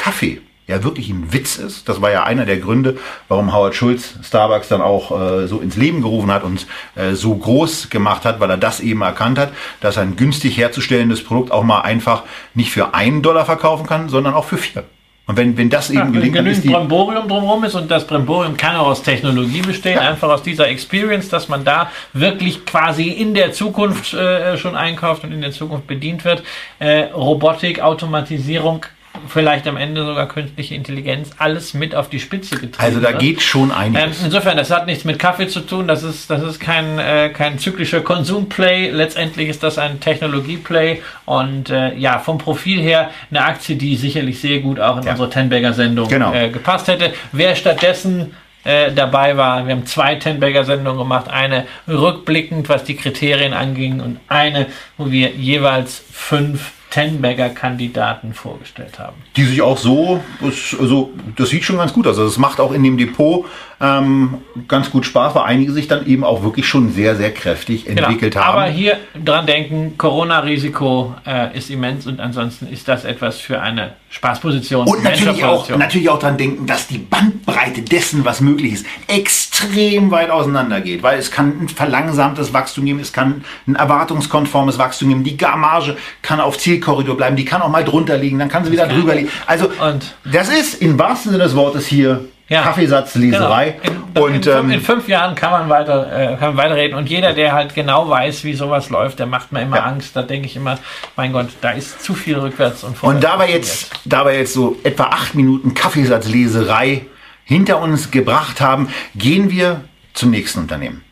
Kaffee ja wirklich ein Witz ist. Das war ja einer der Gründe, warum Howard Schulz Starbucks dann auch äh, so ins Leben gerufen hat und äh, so groß gemacht hat, weil er das eben erkannt hat, dass er ein günstig herzustellendes Produkt auch mal einfach nicht für einen Dollar verkaufen kann, sondern auch für vier. Und wenn, wenn das eben Ja, wenn gelingt, dann ist die, Bremborium drumherum ist und das Bremborium kann auch aus Technologie bestehen, Ja. einfach aus dieser Experience, dass man da wirklich quasi in der Zukunft äh, schon einkauft und in der Zukunft bedient wird. Äh, Robotik, Automatisierung, vielleicht am Ende sogar künstliche Intelligenz, alles mit auf die Spitze getrieben. also da geht schon Ähm, einiges. insofern, das hat nichts mit Kaffee zu tun. Das ist, das ist kein, äh, kein zyklischer Konsumplay. Letztendlich ist das ein Technologieplay. Und äh, ja, vom Profil her eine Aktie, die sicherlich sehr gut auch in Ja. unsere Tenbagger-Sendung Genau. äh, gepasst hätte. Wer stattdessen äh, dabei war, wir haben zwei Tenbagger-Sendungen gemacht. Eine rückblickend, was die Kriterien anging und eine, wo wir jeweils fünf Tenbagger-Kandidaten vorgestellt haben. die sich auch so, das, also, das sieht schon ganz gut aus. Also es macht auch in dem Depot ähm, ganz gut Spaß, weil einige sich dann eben auch wirklich schon sehr, sehr kräftig entwickelt genau. haben. Aber hier dran denken, Corona-Risiko äh, ist immens und ansonsten ist das etwas für eine Spaßposition. Und natürlich auch, natürlich auch dran denken, dass die Bandbreite dessen, was möglich ist, extrem weit auseinander geht. Weil es kann ein verlangsamtes Wachstum geben, es kann ein erwartungskonformes Wachstum geben. Die Garmarge kann auf Zielkorridor bleiben, die kann auch mal drunter liegen, dann kann sie wieder drüber liegen. Also Und- das ist im wahrsten Sinne des Wortes hier Ja. Kaffeesatzleserei. Genau. In, Und in, fünf- ähm, in fünf Jahren kann man weiter, äh, kann man weiterreden. Und jeder, der halt genau weiß, wie sowas läuft, der macht mir immer Ja. Angst. Da denke ich immer, mein Gott, da ist zu viel rückwärts und vorwärts. Und da wir jetzt, da wir jetzt so etwa acht Minuten Kaffeesatzleserei hinter uns gebracht haben, gehen wir zum nächsten Unternehmen.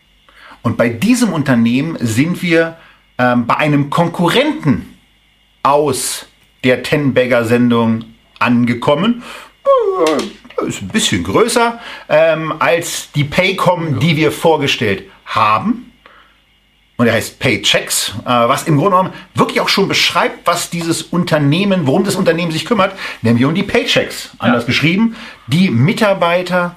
Und bei diesem Unternehmen sind wir ähm, bei einem Konkurrenten aus der Ten-Bagger-Sendung angekommen. Ist ein bisschen größer ähm, als die Paycom, die wir vorgestellt haben. Und er heißt Paychecks, äh, was im Grunde genommen wirklich auch schon beschreibt, was dieses Unternehmen, worum das Unternehmen sich kümmert, nämlich um die Paychecks. Anders geschrieben, die Mitarbeiter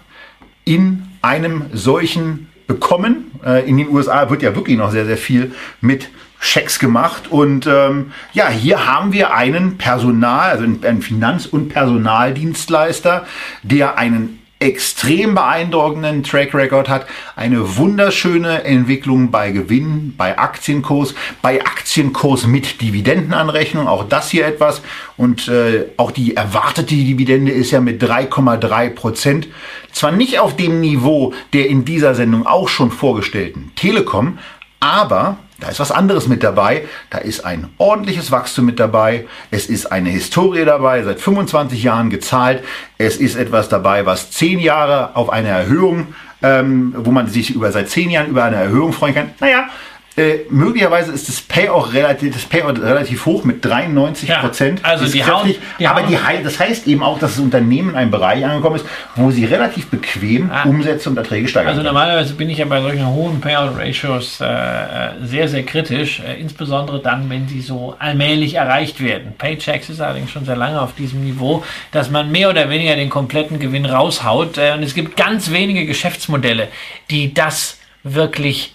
in einem solchen bekommen. Äh, in den USA wird ja wirklich noch sehr, sehr viel mit Schecks gemacht. Und ähm, ja, hier haben wir einen Personal, also einen Finanz- und Personaldienstleister, der einen extrem beeindruckenden Track Record hat, eine wunderschöne Entwicklung bei Gewinn, bei Aktienkurs, bei Aktienkurs mit Dividendenanrechnung, auch das hier etwas und äh, auch die erwartete Dividende ist ja mit 3,3 Prozent, zwar nicht auf dem Niveau der in dieser Sendung auch schon vorgestellten Telekom, aber da ist was anderes mit dabei. Da ist ein ordentliches Wachstum mit dabei. Es ist eine Historie dabei, seit 25 Jahren gezahlt. Es ist etwas dabei, was 10 Jahre auf eine Erhöhung, ähm, wo man sich über seit 10 Jahren über eine Erhöhung freuen kann. Naja, äh, möglicherweise ist das Payout relativ, das Payout relativ hoch mit 93 Prozent. Ja, also die hauen, die aber die, das heißt eben auch, dass das Unternehmen in einem Bereich angekommen ist, wo sie relativ bequem ah. Umsätze und Erträge steigern. Also normalerweise bin ich ja bei solchen hohen Payout-Ratios äh, äh, sehr, sehr kritisch, äh, insbesondere dann, wenn sie so allmählich erreicht werden. Paychecks ist allerdings schon sehr lange auf diesem Niveau, dass man mehr oder weniger den kompletten Gewinn raushaut. Äh, und es gibt ganz wenige Geschäftsmodelle, die das wirklich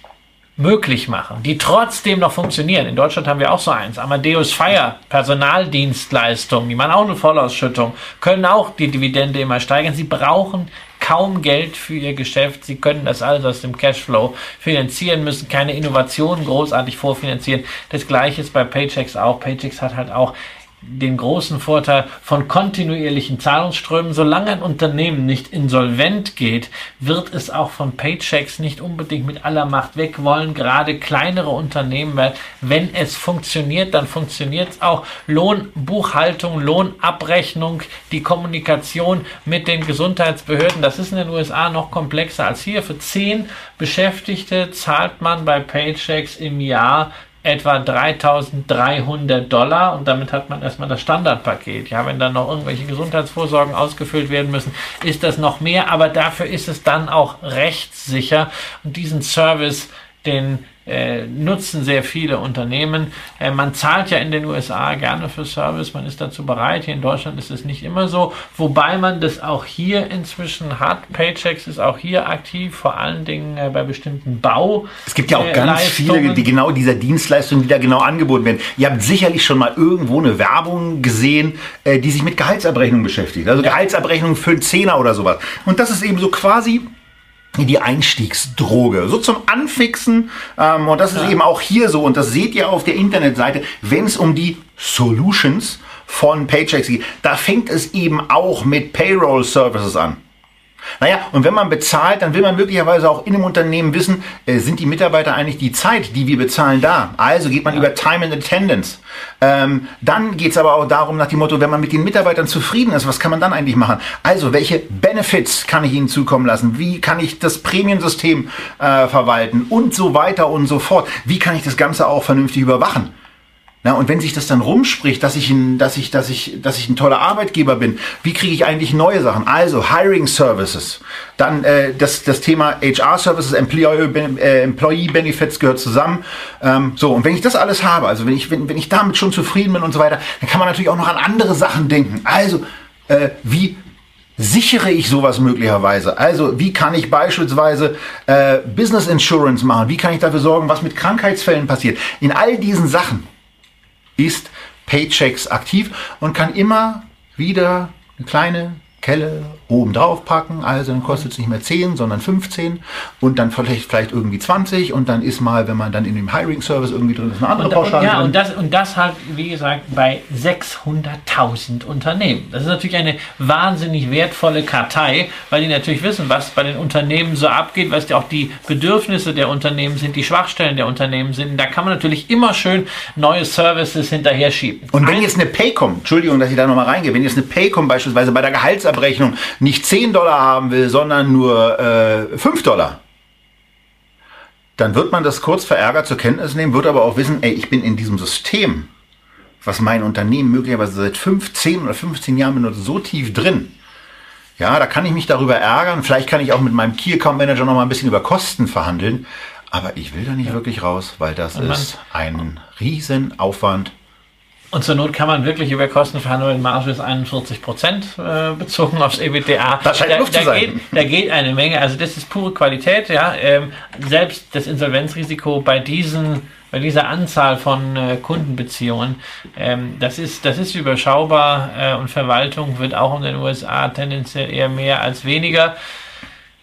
möglich machen, die trotzdem noch funktionieren. In Deutschland haben wir auch so eins. Amadeus Fire, Personaldienstleistungen, die machen auch eine Vollausschüttung, können auch die Dividende immer steigern. Sie brauchen kaum Geld für ihr Geschäft. Sie können das alles aus dem Cashflow finanzieren, müssen keine Innovationen großartig vorfinanzieren. Das gleiche ist bei Paychecks auch. Paychecks hat halt auch den großen Vorteil von kontinuierlichen Zahlungsströmen. Solange ein Unternehmen nicht insolvent geht, wird es auch von Paychecks nicht unbedingt mit aller Macht weg wollen. Gerade kleinere Unternehmen, weil wenn es funktioniert, dann funktioniert es auch. Lohnbuchhaltung, Lohnabrechnung, die Kommunikation mit den Gesundheitsbehörden, das ist in den USA noch komplexer als hier. Für zehn Beschäftigte zahlt man bei Paychecks im Jahr etwa 3300 Dollar und damit hat man erstmal das Standardpaket. Ja, wenn dann noch irgendwelche Gesundheitsvorsorgen ausgefüllt werden müssen, ist das noch mehr, aber dafür ist es dann auch rechtssicher und diesen Service, den äh, nutzen sehr viele Unternehmen. Äh, man zahlt ja in den USA gerne für Service, man ist dazu bereit. Hier in Deutschland ist es nicht immer so, wobei man das auch hier inzwischen hat. Paychecks ist auch hier aktiv, vor allen Dingen äh, bei bestimmten Bau. Es gibt ja auch ganz viele, die genau dieser Dienstleistungen, die da genau angeboten werden. Ihr habt sicherlich schon mal irgendwo eine Werbung gesehen, äh, die sich mit Gehaltsabrechnung beschäftigt. Also ja. Gehaltsabrechnung für einen Zehner oder sowas. Und das ist eben so quasi die Einstiegsdroge, so zum Anfixen. Ähm, und das ist ja. eben auch hier so. Und das seht ihr auf der Internetseite, wenn es um die Solutions von Paychecks geht. Da fängt es eben auch mit Payroll Services an. Naja, und wenn man bezahlt, dann will man möglicherweise auch in einem Unternehmen wissen, äh, sind die Mitarbeiter eigentlich die Zeit, die wir bezahlen, da? Also geht man ja. über Time and Attendance. Ähm, dann geht es aber auch darum, nach dem Motto, wenn man mit den Mitarbeitern zufrieden ist, was kann man dann eigentlich machen? Also, welche Benefits kann ich ihnen zukommen lassen? Wie kann ich das Prämiensystem äh, verwalten? Und so weiter und so fort. Wie kann ich das Ganze auch vernünftig überwachen? Na, und wenn sich das dann rumspricht, dass ich, ein, dass, ich, dass, ich, dass ich ein toller Arbeitgeber bin, wie kriege ich eigentlich neue Sachen? Also Hiring Services, dann äh, das, das Thema HR Services, Employee, äh, Employee Benefits gehört zusammen. Ähm, so, und wenn ich das alles habe, also wenn ich, wenn, wenn ich damit schon zufrieden bin und so weiter, dann kann man natürlich auch noch an andere Sachen denken. Also, äh, wie sichere ich sowas möglicherweise? Also wie kann ich beispielsweise äh, Business Insurance machen? Wie kann ich dafür sorgen, was mit Krankheitsfällen passiert? In all diesen Sachen ist Paychecks aktiv und kann immer wieder eine kleine Kelle oben drauf packen, also dann kostet es nicht mehr 10, sondern 15 und dann vielleicht, vielleicht irgendwie 20 und dann ist mal, wenn man dann in dem Hiring-Service irgendwie drin ist, eine andere Pauschale. Ja, drin. und das, und das halt, wie gesagt, bei 600.000 Unternehmen. Das ist natürlich eine wahnsinnig wertvolle Kartei, weil die natürlich wissen, was bei den Unternehmen so abgeht, was ja auch die Bedürfnisse der Unternehmen sind, die Schwachstellen der Unternehmen sind. Da kann man natürlich immer schön neue Services hinterher schieben. Und wenn jetzt eine Paycom, Entschuldigung, dass ich da nochmal reingehe, wenn jetzt eine Paycom beispielsweise bei der Gehaltsabrechnung nicht 10 Dollar haben will, sondern nur äh, 5 Dollar, dann wird man das kurz verärgert zur Kenntnis nehmen, wird aber auch wissen, ey, ich bin in diesem System, was mein Unternehmen möglicherweise seit 15 oder 15 Jahren benutzt, so tief drin. Ja, da kann ich mich darüber ärgern. Vielleicht kann ich auch mit meinem Key Account Manager noch mal ein bisschen über Kosten verhandeln. Aber ich will da nicht ja. wirklich raus, weil das ist ein Riesenaufwand und zur Not kann man wirklich über Kosten verhandeln. Marge ist 41 Prozent äh, bezogen aufs EBTA. Das scheint da, Luft da zu sein. Geht, da geht eine Menge. Also das ist pure Qualität. Ja, ähm, selbst das Insolvenzrisiko bei diesen bei dieser Anzahl von äh, Kundenbeziehungen, ähm, das ist das ist überschaubar äh, und Verwaltung wird auch in den USA tendenziell eher mehr als weniger.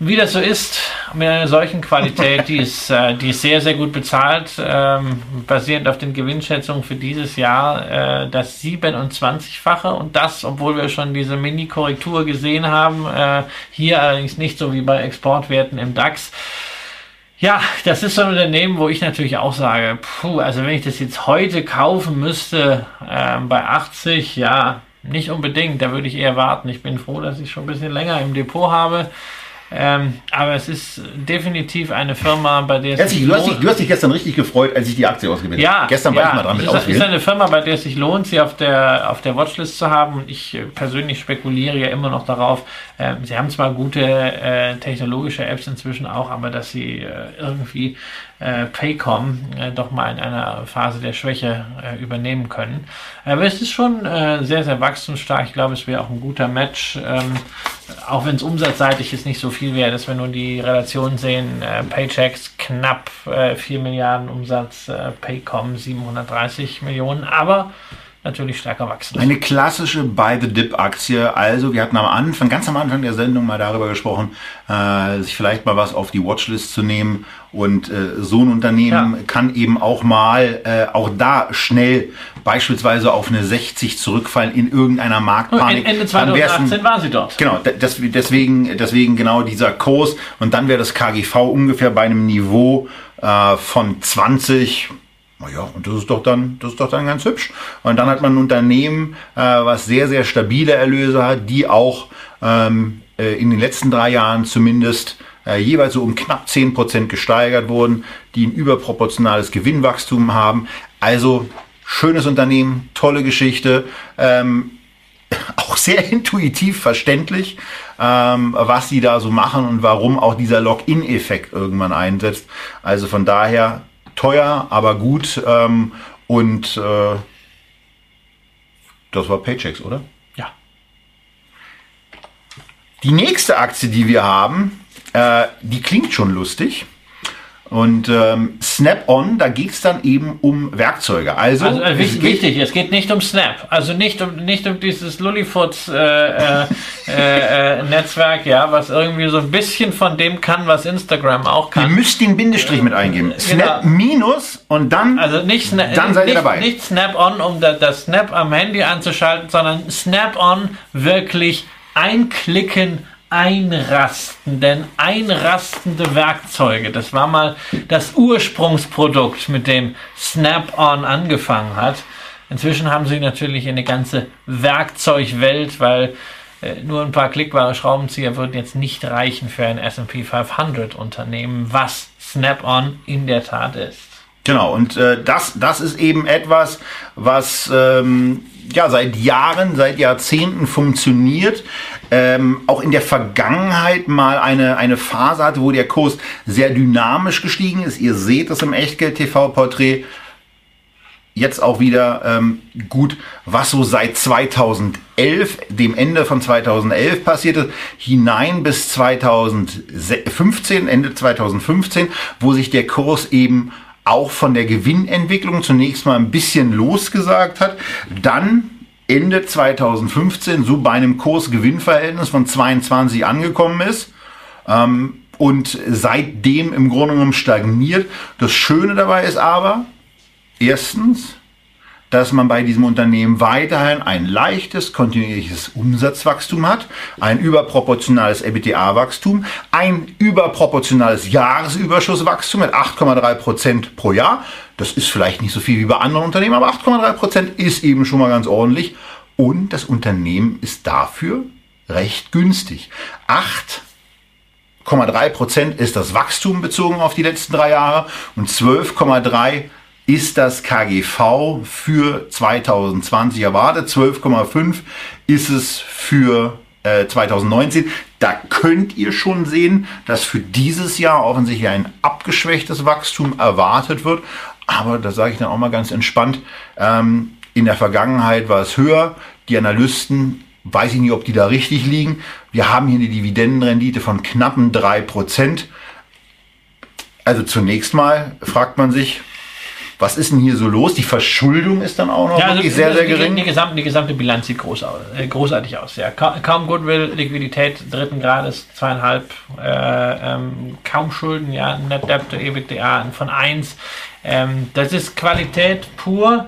Wie das so ist, mit einer solchen Qualität, die ist, äh, die ist sehr, sehr gut bezahlt, ähm, basierend auf den Gewinnschätzungen für dieses Jahr, äh, das 27-fache und das, obwohl wir schon diese Mini-Korrektur gesehen haben, äh, hier allerdings nicht so wie bei Exportwerten im DAX. Ja, das ist so ein Unternehmen, wo ich natürlich auch sage, puh, also wenn ich das jetzt heute kaufen müsste, äh, bei 80, ja, nicht unbedingt, da würde ich eher warten. Ich bin froh, dass ich schon ein bisschen länger im Depot habe. Ähm, aber es ist definitiv eine Firma, bei der es Herzlich, sich du, hast dich, lohnt- du hast dich gestern richtig gefreut, als ich die Aktie ausgewählt ja, habe. Gestern war ja, ich mal dran mit es ist, ist auswählen. eine Firma, bei der es sich lohnt, sie auf der, auf der Watchlist zu haben. Und ich äh, persönlich spekuliere ja immer noch darauf, ähm, sie haben zwar gute äh, technologische Apps inzwischen auch, aber dass sie äh, irgendwie äh, Paycom äh, doch mal in einer Phase der Schwäche äh, übernehmen können. Aber es ist schon äh, sehr, sehr wachstumsstark. Ich glaube, es wäre auch ein guter Match. Ähm, auch wenn es umsatzseitig jetzt nicht so viel wäre, dass wir nur die Relation sehen, äh, Paychecks knapp äh, 4 Milliarden Umsatz, äh, Paycom 730 Millionen, aber natürlich stärker wachsen. Eine klassische Buy-the-Dip-Aktie. Also, wir hatten am Anfang, ganz am Anfang der Sendung mal darüber gesprochen, äh, sich vielleicht mal was auf die Watchlist zu nehmen. Und äh, so ein Unternehmen Ja. kann eben auch mal, äh, auch da schnell beispielsweise auf eine 60 zurückfallen in irgendeiner Marktpanik. Ende Dann wär's ein- 2018 war sie dort. Genau, des- deswegen, deswegen genau dieser Kurs. Und dann wäre das KGV ungefähr bei einem Niveau äh, von 20. Naja, und das ist doch dann, das ist doch dann ganz hübsch. Und dann hat man ein Unternehmen, äh, was sehr, sehr stabile Erlöse hat, die auch ähm, äh, in den letzten drei Jahren zumindest äh, jeweils so um knapp 10% gesteigert wurden, die ein überproportionales Gewinnwachstum haben. Also schönes Unternehmen, tolle Geschichte. Ähm, auch sehr intuitiv verständlich, ähm, was sie da so machen und warum auch dieser Login-Effekt irgendwann einsetzt. Also von daher teuer, aber gut ähm, und äh, das war Paychecks, oder? Ja. Die nächste Aktie, die wir haben, äh, die klingt schon lustig. Und ähm, Snap-on, da geht es dann eben um Werkzeuge. Also, Also äh, es wichtig, geht- wichtig, es geht nicht um Snap, also nicht um nicht um dieses Lullyfoots äh, äh, äh, äh, Netzwerk, ja, was irgendwie so ein bisschen von dem kann, was Instagram auch Ihr kann. müsst den Bindestrich mit eingeben. Snap Genau. minus und dann, Also nicht, Sna dann seid ihr nicht, dabei. nicht Snap-on, um da, das Snap am Handy anzuschalten, sondern Snap-on wirklich einklicken, einrasten. Denn einrastende Werkzeuge, das war mal das Ursprungsprodukt, mit dem Snap-on angefangen hat. Inzwischen haben sie natürlich eine ganze Werkzeugwelt, weil äh, nur ein paar klickbare Schraubenzieher würden jetzt nicht reichen für ein S&P 500 Unternehmen, was Snap-on in der Tat ist. Genau, und äh, das, das ist eben etwas, was ähm, ja seit Jahren, seit Jahrzehnten funktioniert. Ähm, auch in der Vergangenheit mal eine, eine Phase hatte, wo der Kurs sehr dynamisch gestiegen ist. Ihr seht das im Echtgeld-TV-Porträt. Jetzt auch wieder ähm, gut, was so seit 2011, dem Ende von 2011 passiert ist, hinein bis 2015, Ende 2015, wo sich der Kurs eben auch von der Gewinnentwicklung zunächst mal ein bisschen losgesagt hat, dann Ende 2015 so bei einem Kurs-Gewinn-Verhältnis von 22 angekommen ist ähm, und seitdem im Grunde genommen stagniert. Das Schöne dabei ist aber, erstens, dass man bei diesem Unternehmen weiterhin ein leichtes, kontinuierliches Umsatzwachstum hat, ein überproportionales EBITDA-Wachstum, ein überproportionales Jahresüberschusswachstum mit 8,3 Prozent pro Jahr. Das ist vielleicht nicht so viel wie bei anderen Unternehmen, aber 8,3 Prozent ist eben schon mal ganz ordentlich. Und das Unternehmen ist dafür recht günstig. 8,3 Prozent ist das Wachstum bezogen auf die letzten drei Jahre und 12,3 ist das KGV für 2020 erwartet. 12,5 ist es für äh, 2019. Da könnt ihr schon sehen, dass für dieses Jahr offensichtlich ein abgeschwächtes Wachstum erwartet wird. Aber da sage ich dann auch mal ganz entspannt, ähm, in der Vergangenheit war es höher. Die Analysten, weiß ich nicht, ob die da richtig liegen. Wir haben hier eine Dividendenrendite von knappen 3%. Also zunächst mal fragt man sich, was ist denn hier so los? Die Verschuldung ist dann auch noch Ja, also wirklich sehr, sehr die, gering. Die gesamte, die gesamte Bilanz sieht groß aus, äh, großartig aus. Ja. Ka kaum Goodwill, Liquidität dritten Grades, zweieinhalb, äh, ähm, kaum Schulden, ja, Net Debt to EBITDA von 1. Ähm, das ist Qualität pur.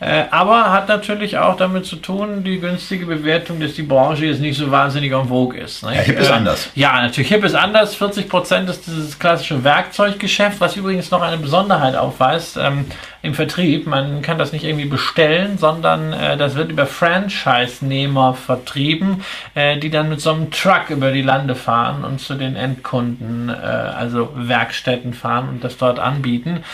Äh, aber hat natürlich auch damit zu tun, die günstige Bewertung, dass die Branche jetzt nicht so wahnsinnig en vogue ist. Ja, Hip ist äh, anders. Ja, natürlich, Hip ist anders. 40 Prozent ist dieses klassische Werkzeuggeschäft, was übrigens noch eine Besonderheit aufweist. Ähm, im Vertrieb. Man kann das nicht irgendwie bestellen, sondern äh, das wird über Franchise-Nehmer vertrieben, äh, die dann mit so einem Truck über die Lande fahren und zu den Endkunden, äh, also Werkstätten fahren und das dort anbieten.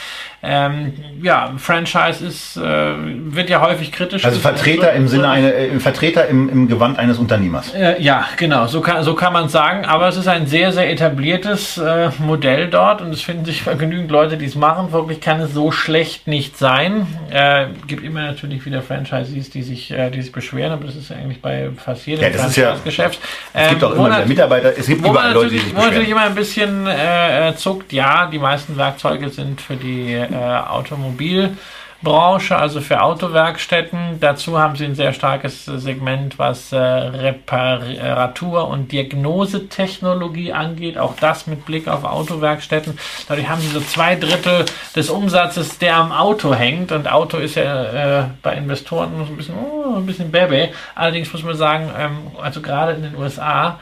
Ähm, ja, Franchise ist, äh, wird ja häufig kritisch. Also Vertreter im Sinne einer, äh, Vertreter im, im Gewand eines Unternehmers. Äh, ja, genau, so kann, so kann man sagen. Aber es ist ein sehr, sehr etabliertes äh, Modell dort und es finden sich genügend Leute, die es machen. Wirklich kann es so schlecht nicht sein. Äh, gibt immer natürlich wieder Franchisees, die sich, äh, die sich beschweren, aber das ist ja eigentlich bei fast jedem ja, Franchise-Geschäft. Ja, es gibt auch ähm, immer Mitarbeiter, es gibt überall Leute, die sich beschweren. Wo natürlich immer ein bisschen zuckt, ja, die meisten Werkzeuge sind für die äh, Automobilbranche, also für Autowerkstätten. Dazu haben sie ein sehr starkes Segment, was äh, Reparatur- und Diagnosetechnologie angeht. Auch das mit Blick auf Autowerkstätten. Dadurch haben sie so zwei Drittel des Umsatzes, der am Auto hängt. Und Auto ist ja äh, bei Investoren so ein bisschen, oh, ein bisschen Baby. Allerdings muss man sagen, ähm, also gerade in den USA,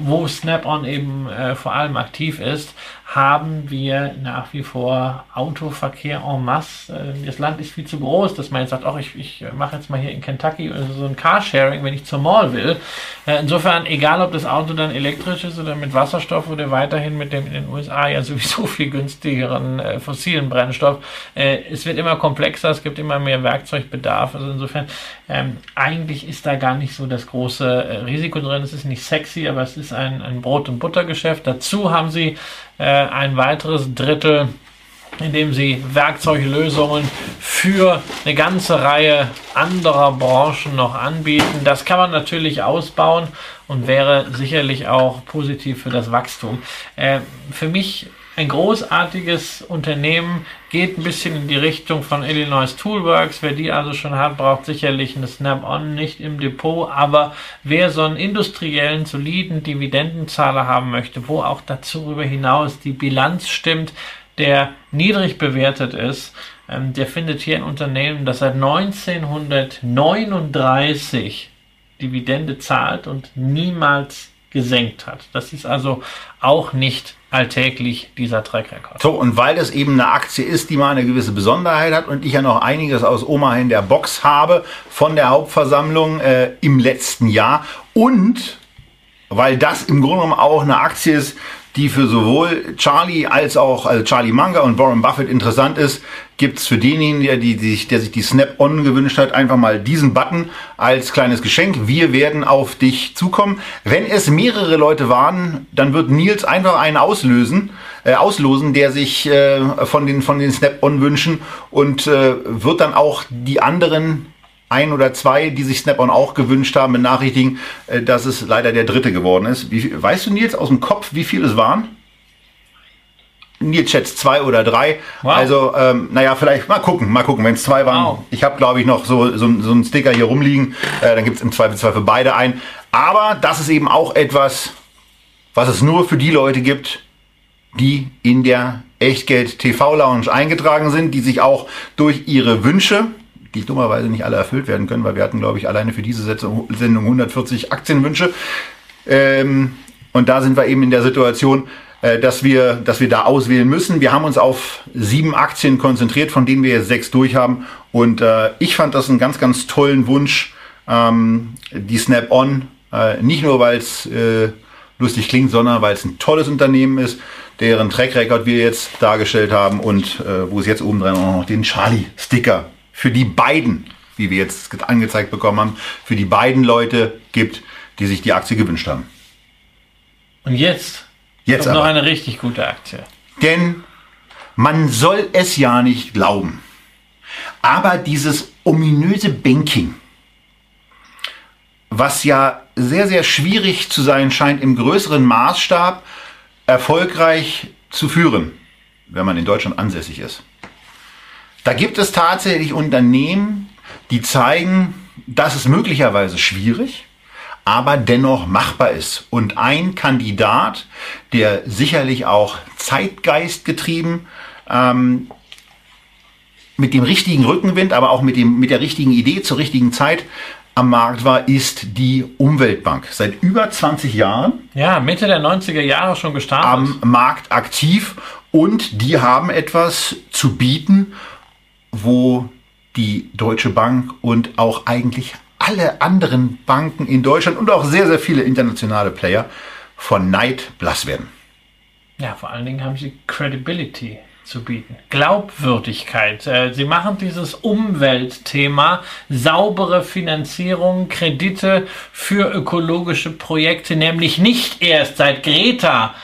wo Snap-on eben äh, vor allem aktiv ist, haben wir nach wie vor Autoverkehr en masse. Äh, das Land ist viel zu groß, dass man jetzt sagt, ach, ich, ich mache jetzt mal hier in Kentucky so ein Carsharing, wenn ich zur Mall will. Äh, insofern, egal ob das Auto dann elektrisch ist oder mit Wasserstoff oder weiterhin mit dem in den USA ja sowieso viel günstigeren äh, fossilen Brennstoff, äh, es wird immer komplexer, es gibt immer mehr Werkzeugbedarf. Also insofern, ähm, eigentlich ist da gar nicht so das große äh, Risiko drin. Es ist nicht sexy, aber es ist ein, ein Brot- und Buttergeschäft. Dazu haben sie äh, ein weiteres Drittel, indem sie Werkzeuglösungen für eine ganze Reihe anderer Branchen noch anbieten. Das kann man natürlich ausbauen und wäre sicherlich auch positiv für das Wachstum. Äh, für mich ein großartiges Unternehmen, geht ein bisschen in die Richtung von Illinois Toolworks. Wer die also schon hat, braucht sicherlich eine Snap-on nicht im Depot. Aber wer so einen industriellen, soliden Dividendenzahler haben möchte, wo auch darüber hinaus die Bilanz stimmt, der niedrig bewertet ist, ähm, der findet hier ein Unternehmen, das seit 1939 Dividende zahlt und niemals gesenkt hat. Das ist also auch nicht alltäglich dieser Track Record. So, und weil es eben eine Aktie ist, die mal eine gewisse Besonderheit hat und ich ja noch einiges aus Oma in der Box habe von der Hauptversammlung äh, im letzten Jahr und weil das im Grunde genommen auch eine Aktie ist, die für sowohl Charlie als auch also Charlie Munger und Warren Buffett interessant ist, gibt's für denjenigen, der, die, die, der sich die Snap-on gewünscht hat, einfach mal diesen Button als kleines Geschenk. Wir werden auf dich zukommen. Wenn es mehrere Leute waren, dann wird Nils einfach einen auslösen, äh, auslosen, der sich äh, von den, von den Snap-on wünschen und äh, wird dann auch die anderen ein oder zwei, die sich Snap-on auch gewünscht haben, benachrichtigen, äh, dass es leider der dritte geworden ist. Wie, weißt du Nils aus dem Kopf, wie viele es waren? Nils schätzt zwei oder drei. Wow. Also, ähm, naja, vielleicht mal gucken, mal gucken, wenn es zwei waren. Wow. Ich habe, glaube ich, noch so, so, so einen Sticker hier rumliegen. Äh, dann gibt es im Zweifelsfall für beide ein. Aber das ist eben auch etwas, was es nur für die Leute gibt, die in der Echtgeld TV Lounge eingetragen sind, die sich auch durch ihre Wünsche die dummerweise nicht alle erfüllt werden können, weil wir hatten, glaube ich, alleine für diese Sendung 140 Aktienwünsche. Ähm, und da sind wir eben in der Situation, äh, dass wir, dass wir da auswählen müssen. Wir haben uns auf sieben Aktien konzentriert, von denen wir jetzt sechs durch haben. Und äh, ich fand das einen ganz, ganz tollen Wunsch, ähm, die Snap-on, äh, nicht nur weil es äh, lustig klingt, sondern weil es ein tolles Unternehmen ist, deren Track Record wir jetzt dargestellt haben und äh, wo es jetzt oben dran auch noch den Charlie-Sticker für die beiden, wie wir jetzt angezeigt bekommen haben, für die beiden Leute gibt, die sich die Aktie gewünscht haben. Und jetzt, jetzt noch eine richtig gute Aktie. Denn man soll es ja nicht glauben. Aber dieses ominöse Banking, was ja sehr, sehr schwierig zu sein scheint, im größeren Maßstab erfolgreich zu führen, wenn man in Deutschland ansässig ist. Da gibt es tatsächlich Unternehmen, die zeigen, dass es möglicherweise schwierig, aber dennoch machbar ist. Und ein Kandidat, der sicherlich auch zeitgeistgetrieben ähm, mit dem richtigen Rückenwind, aber auch mit, dem, mit der richtigen Idee zur richtigen Zeit am Markt war, ist die Umweltbank. Seit über 20 Jahren. Ja, Mitte der 90er Jahre schon gestartet. Am Markt aktiv und die haben etwas zu bieten, wo die Deutsche Bank und auch eigentlich alle anderen Banken in Deutschland und auch sehr, sehr viele internationale Player von Neid blass werden. Ja, vor allen Dingen haben sie Credibility zu bieten. Glaubwürdigkeit. Äh, sie machen dieses Umweltthema, saubere Finanzierung, Kredite für ökologische Projekte, nämlich nicht erst seit Greta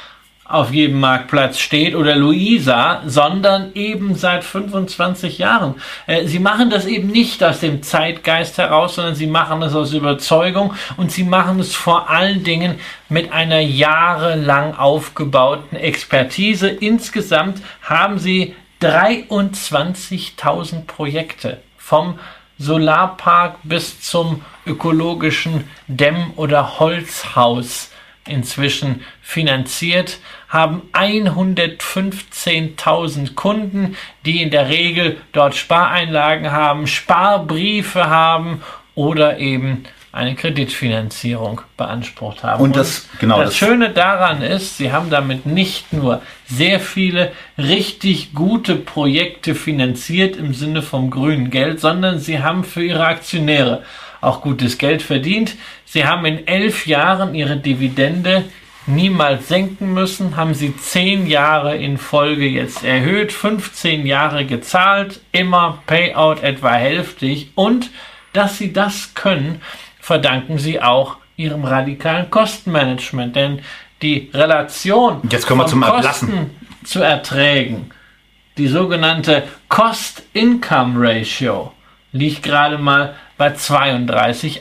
auf jedem Marktplatz steht oder Luisa, sondern eben seit 25 Jahren. Äh, sie machen das eben nicht aus dem Zeitgeist heraus, sondern sie machen es aus Überzeugung und sie machen es vor allen Dingen mit einer jahrelang aufgebauten Expertise. Insgesamt haben sie 23.000 Projekte vom Solarpark bis zum ökologischen Dämm- oder Holzhaus inzwischen finanziert, haben 115.000 Kunden, die in der Regel dort Spareinlagen haben, Sparbriefe haben oder eben eine Kreditfinanzierung beansprucht haben. Und das, genau, das, das Schöne daran ist, sie haben damit nicht nur sehr viele richtig gute Projekte finanziert im Sinne vom grünen Geld, sondern sie haben für ihre Aktionäre auch gutes Geld verdient. Sie haben in elf Jahren ihre Dividende niemals senken müssen, haben sie zehn Jahre in Folge jetzt erhöht, 15 Jahre gezahlt, immer Payout etwa hälftig und dass sie das können, verdanken sie auch ihrem radikalen Kostenmanagement, denn die Relation jetzt kommen wir zum Kosten Ablassen. zu Erträgen, die sogenannte Cost-Income-Ratio, liegt gerade mal bei 32,80.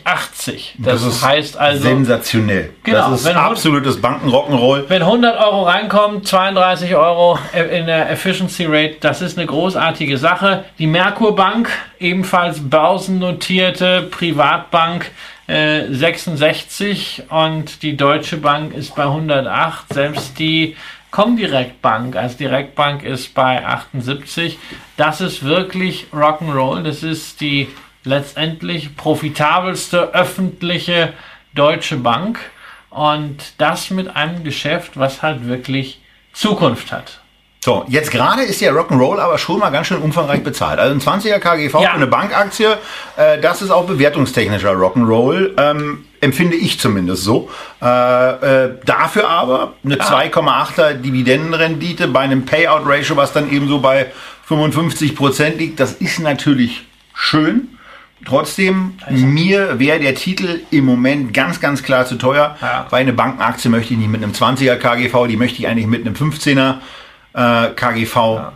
Das, das ist heißt also sensationell. Genau, das ist absolutes Bankenrock'n'Roll. Wenn 100 Euro reinkommen, 32 Euro in der Efficiency Rate, das ist eine großartige Sache. Die Merkur Bank, ebenfalls börsennotierte Privatbank, 66 äh, und die Deutsche Bank ist bei 108. Selbst die Comdirect Bank als Direktbank ist bei 78. Das ist wirklich Rock'n'Roll. Das ist die letztendlich profitabelste öffentliche deutsche Bank und das mit einem Geschäft, was halt wirklich Zukunft hat. So, jetzt gerade ist der Rock'n'Roll aber schon mal ganz schön umfangreich bezahlt. Also ein 20er KGV ja. für eine Bankaktie, äh, das ist auch bewertungstechnischer Rock'n'Roll, ähm, empfinde ich zumindest so. Äh, äh, dafür aber eine ja. 2,8er Dividendenrendite bei einem Payout-Ratio, was dann eben so bei 55 Prozent liegt, das ist natürlich schön. Trotzdem, also. mir wäre der Titel im Moment ganz, ganz klar zu teuer. Ja. Weil eine Bankenaktie möchte ich nicht mit einem 20er KGV, die möchte ich eigentlich mit einem 15er äh, KGV. Ja.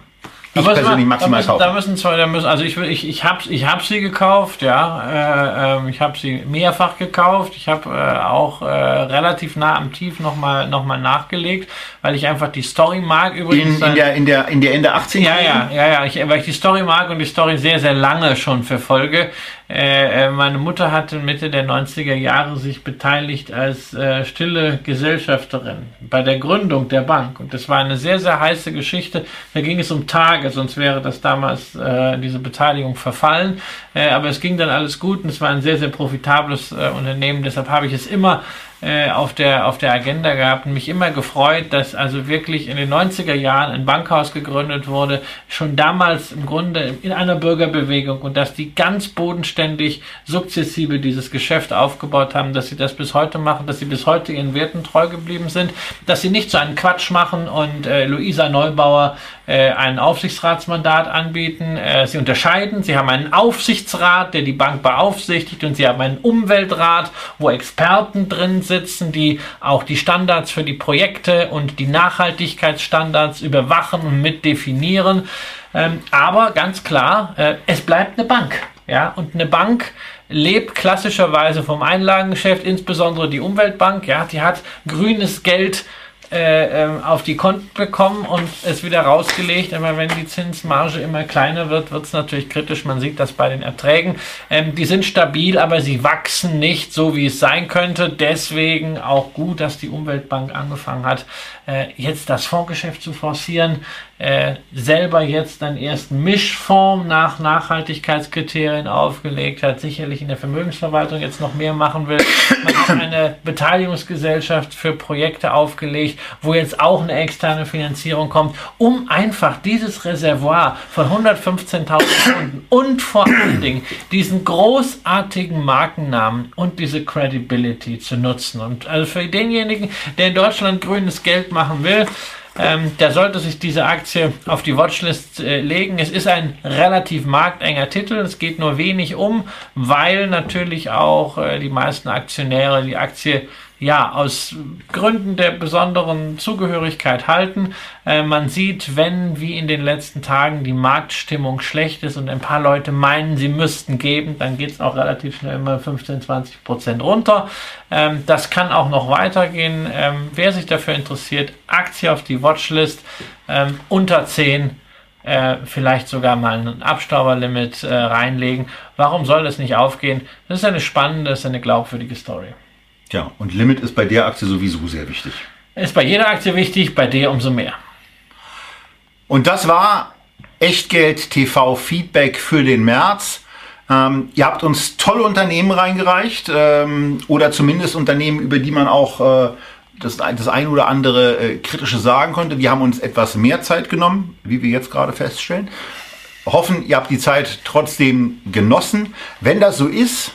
Ich persönlich maximal kaufen. Da müssen zwei, da müssen, also ich, ich, ich habe ich hab sie gekauft, ja. Äh, äh, ich habe sie mehrfach gekauft. Ich habe äh, auch äh, relativ nah am Tief nochmal noch mal nachgelegt, weil ich einfach die Story mag. Übrigens, in, in, der, in, der, in der Ende 18 Ja, ja, ja, ja. Ich, weil ich die Story mag und die Story sehr, sehr lange schon verfolge. Äh, äh, meine Mutter hatte Mitte der 90er Jahre sich beteiligt als äh, stille Gesellschafterin bei der Gründung der Bank. Und das war eine sehr, sehr heiße Geschichte. Da ging es um Tage, sonst wäre das damals äh, diese Beteiligung verfallen. Äh, aber es ging dann alles gut und es war ein sehr, sehr profitables Unternehmen. Deshalb habe ich es immer äh, auf, der, auf der Agenda gehabt und mich immer gefreut, dass also wirklich in den 90er Jahren ein Bankhaus gegründet wurde, schon damals im Grunde in einer Bürgerbewegung und dass die ganz bodenständig sukzessive dieses Geschäft aufgebaut haben, dass sie das bis heute machen, dass sie bis heute ihren Werten treu geblieben sind, dass sie nicht so einen Quatsch machen und äh, Luisa Neubauer äh, ein Aufsichtsratsmandat anbieten. Äh, sie unterscheiden, sie haben einen Aufsichtsrat, der die Bank beaufsichtigt und sie haben einen Umweltrat, wo Experten drin sitzen, die auch die Standards für die Projekte und die Nachhaltigkeitsstandards überwachen und mitdefinieren. Ähm, aber ganz klar, äh, es bleibt eine Bank. Ja, und eine Bank lebt klassischerweise vom Einlagengeschäft, insbesondere die Umweltbank. Ja, die hat grünes Geld äh, ähm, auf die Konten bekommen und es wieder rausgelegt. Aber wenn die Zinsmarge immer kleiner wird, wird es natürlich kritisch. Man sieht das bei den Erträgen. Ähm, die sind stabil, aber sie wachsen nicht so, wie es sein könnte. Deswegen auch gut, dass die Umweltbank angefangen hat, äh, jetzt das Fondsgeschäft zu forcieren. äh, selber jetzt einen ersten Mischform nach Nachhaltigkeitskriterien aufgelegt hat, sicherlich in der Vermögensverwaltung jetzt noch mehr machen will. Man hat eine Beteiligungsgesellschaft für Projekte aufgelegt, wo jetzt auch eine externe Finanzierung kommt, um einfach dieses Reservoir von 115.000 Kunden und vor allen Dingen diesen großartigen Markennamen und diese Credibility zu nutzen. Und also für denjenigen, der in Deutschland grünes Geld machen will, ähm, der sollte sich diese Aktie auf die Watchlist äh, legen. Es ist ein relativ marktenger Titel. Es geht nur wenig um, weil natürlich auch äh, die meisten Aktionäre die Aktie ja, aus Gründen der besonderen Zugehörigkeit halten. Äh, man sieht, wenn wie in den letzten Tagen die Marktstimmung schlecht ist und ein paar Leute meinen, sie müssten geben, dann geht es auch relativ schnell immer 15, 20 Prozent runter. Ähm, das kann auch noch weitergehen. Ähm, wer sich dafür interessiert, Aktie auf die Watchlist ähm, unter 10 äh, vielleicht sogar mal ein Abstauberlimit äh, reinlegen. Warum soll das nicht aufgehen? Das ist eine spannende, das ist eine glaubwürdige Story. Ja, und Limit ist bei der Aktie sowieso sehr wichtig. Ist bei jeder Aktie wichtig, bei der umso mehr. Und das war Echtgeld TV Feedback für den März. Ähm, ihr habt uns tolle Unternehmen reingereicht ähm, oder zumindest Unternehmen, über die man auch äh, das, das ein oder andere äh, kritische sagen konnte. Die haben uns etwas mehr Zeit genommen, wie wir jetzt gerade feststellen. Hoffen, ihr habt die Zeit trotzdem genossen. Wenn das so ist,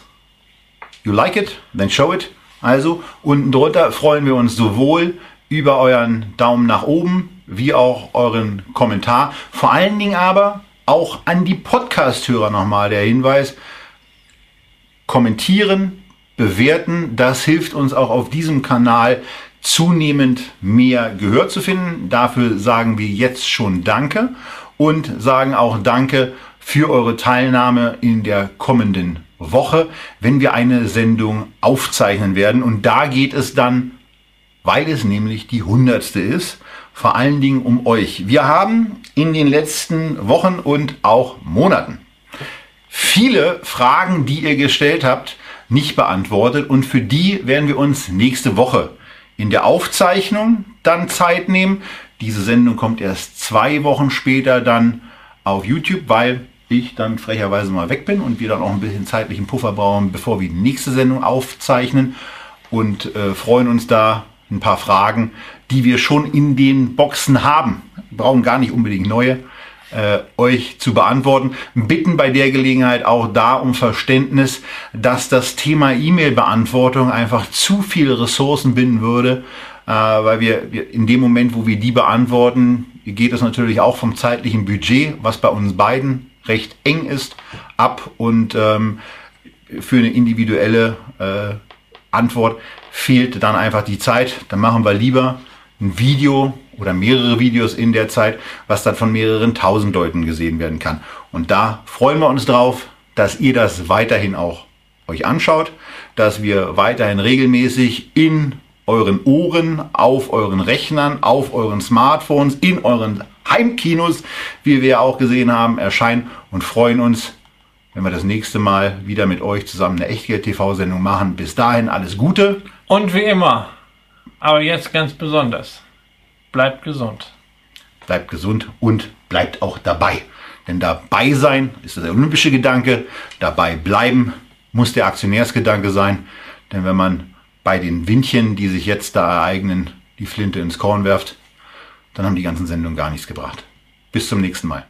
you like it, then show it. Also unten drunter freuen wir uns sowohl über euren Daumen nach oben wie auch euren Kommentar. Vor allen Dingen aber auch an die Podcast-Hörer nochmal der Hinweis, kommentieren, bewerten, das hilft uns auch auf diesem Kanal zunehmend mehr Gehör zu finden. Dafür sagen wir jetzt schon Danke und sagen auch Danke für eure Teilnahme in der kommenden Woche, wenn wir eine Sendung aufzeichnen werden. Und da geht es dann, weil es nämlich die hundertste ist, vor allen Dingen um euch. Wir haben in den letzten Wochen und auch Monaten viele Fragen, die ihr gestellt habt, nicht beantwortet. Und für die werden wir uns nächste Woche in der Aufzeichnung dann Zeit nehmen. Diese Sendung kommt erst zwei Wochen später dann auf YouTube, weil ich dann frecherweise mal weg bin und wir dann auch ein bisschen zeitlichen Puffer brauchen, bevor wir die nächste Sendung aufzeichnen und äh, freuen uns da ein paar Fragen, die wir schon in den Boxen haben, brauchen gar nicht unbedingt neue, äh, euch zu beantworten. Bitten bei der Gelegenheit auch da um Verständnis, dass das Thema E-Mail-Beantwortung einfach zu viele Ressourcen binden würde, äh, weil wir, wir in dem Moment, wo wir die beantworten, geht es natürlich auch vom zeitlichen Budget, was bei uns beiden recht eng ist, ab und ähm, für eine individuelle äh, Antwort fehlt dann einfach die Zeit. Dann machen wir lieber ein Video oder mehrere Videos in der Zeit, was dann von mehreren tausend Leuten gesehen werden kann. Und da freuen wir uns drauf, dass ihr das weiterhin auch euch anschaut, dass wir weiterhin regelmäßig in euren Ohren, auf euren Rechnern, auf euren Smartphones, in euren Heimkinos, wie wir auch gesehen haben, erscheinen und freuen uns, wenn wir das nächste Mal wieder mit euch zusammen eine Echtgeld-TV-Sendung machen. Bis dahin alles Gute. Und wie immer, aber jetzt ganz besonders, bleibt gesund. Bleibt gesund und bleibt auch dabei. Denn dabei sein ist der olympische Gedanke, dabei bleiben muss der Aktionärsgedanke sein. Denn wenn man bei den Windchen, die sich jetzt da ereignen, die Flinte ins Korn werft, dann haben die ganzen Sendungen gar nichts gebracht. Bis zum nächsten Mal.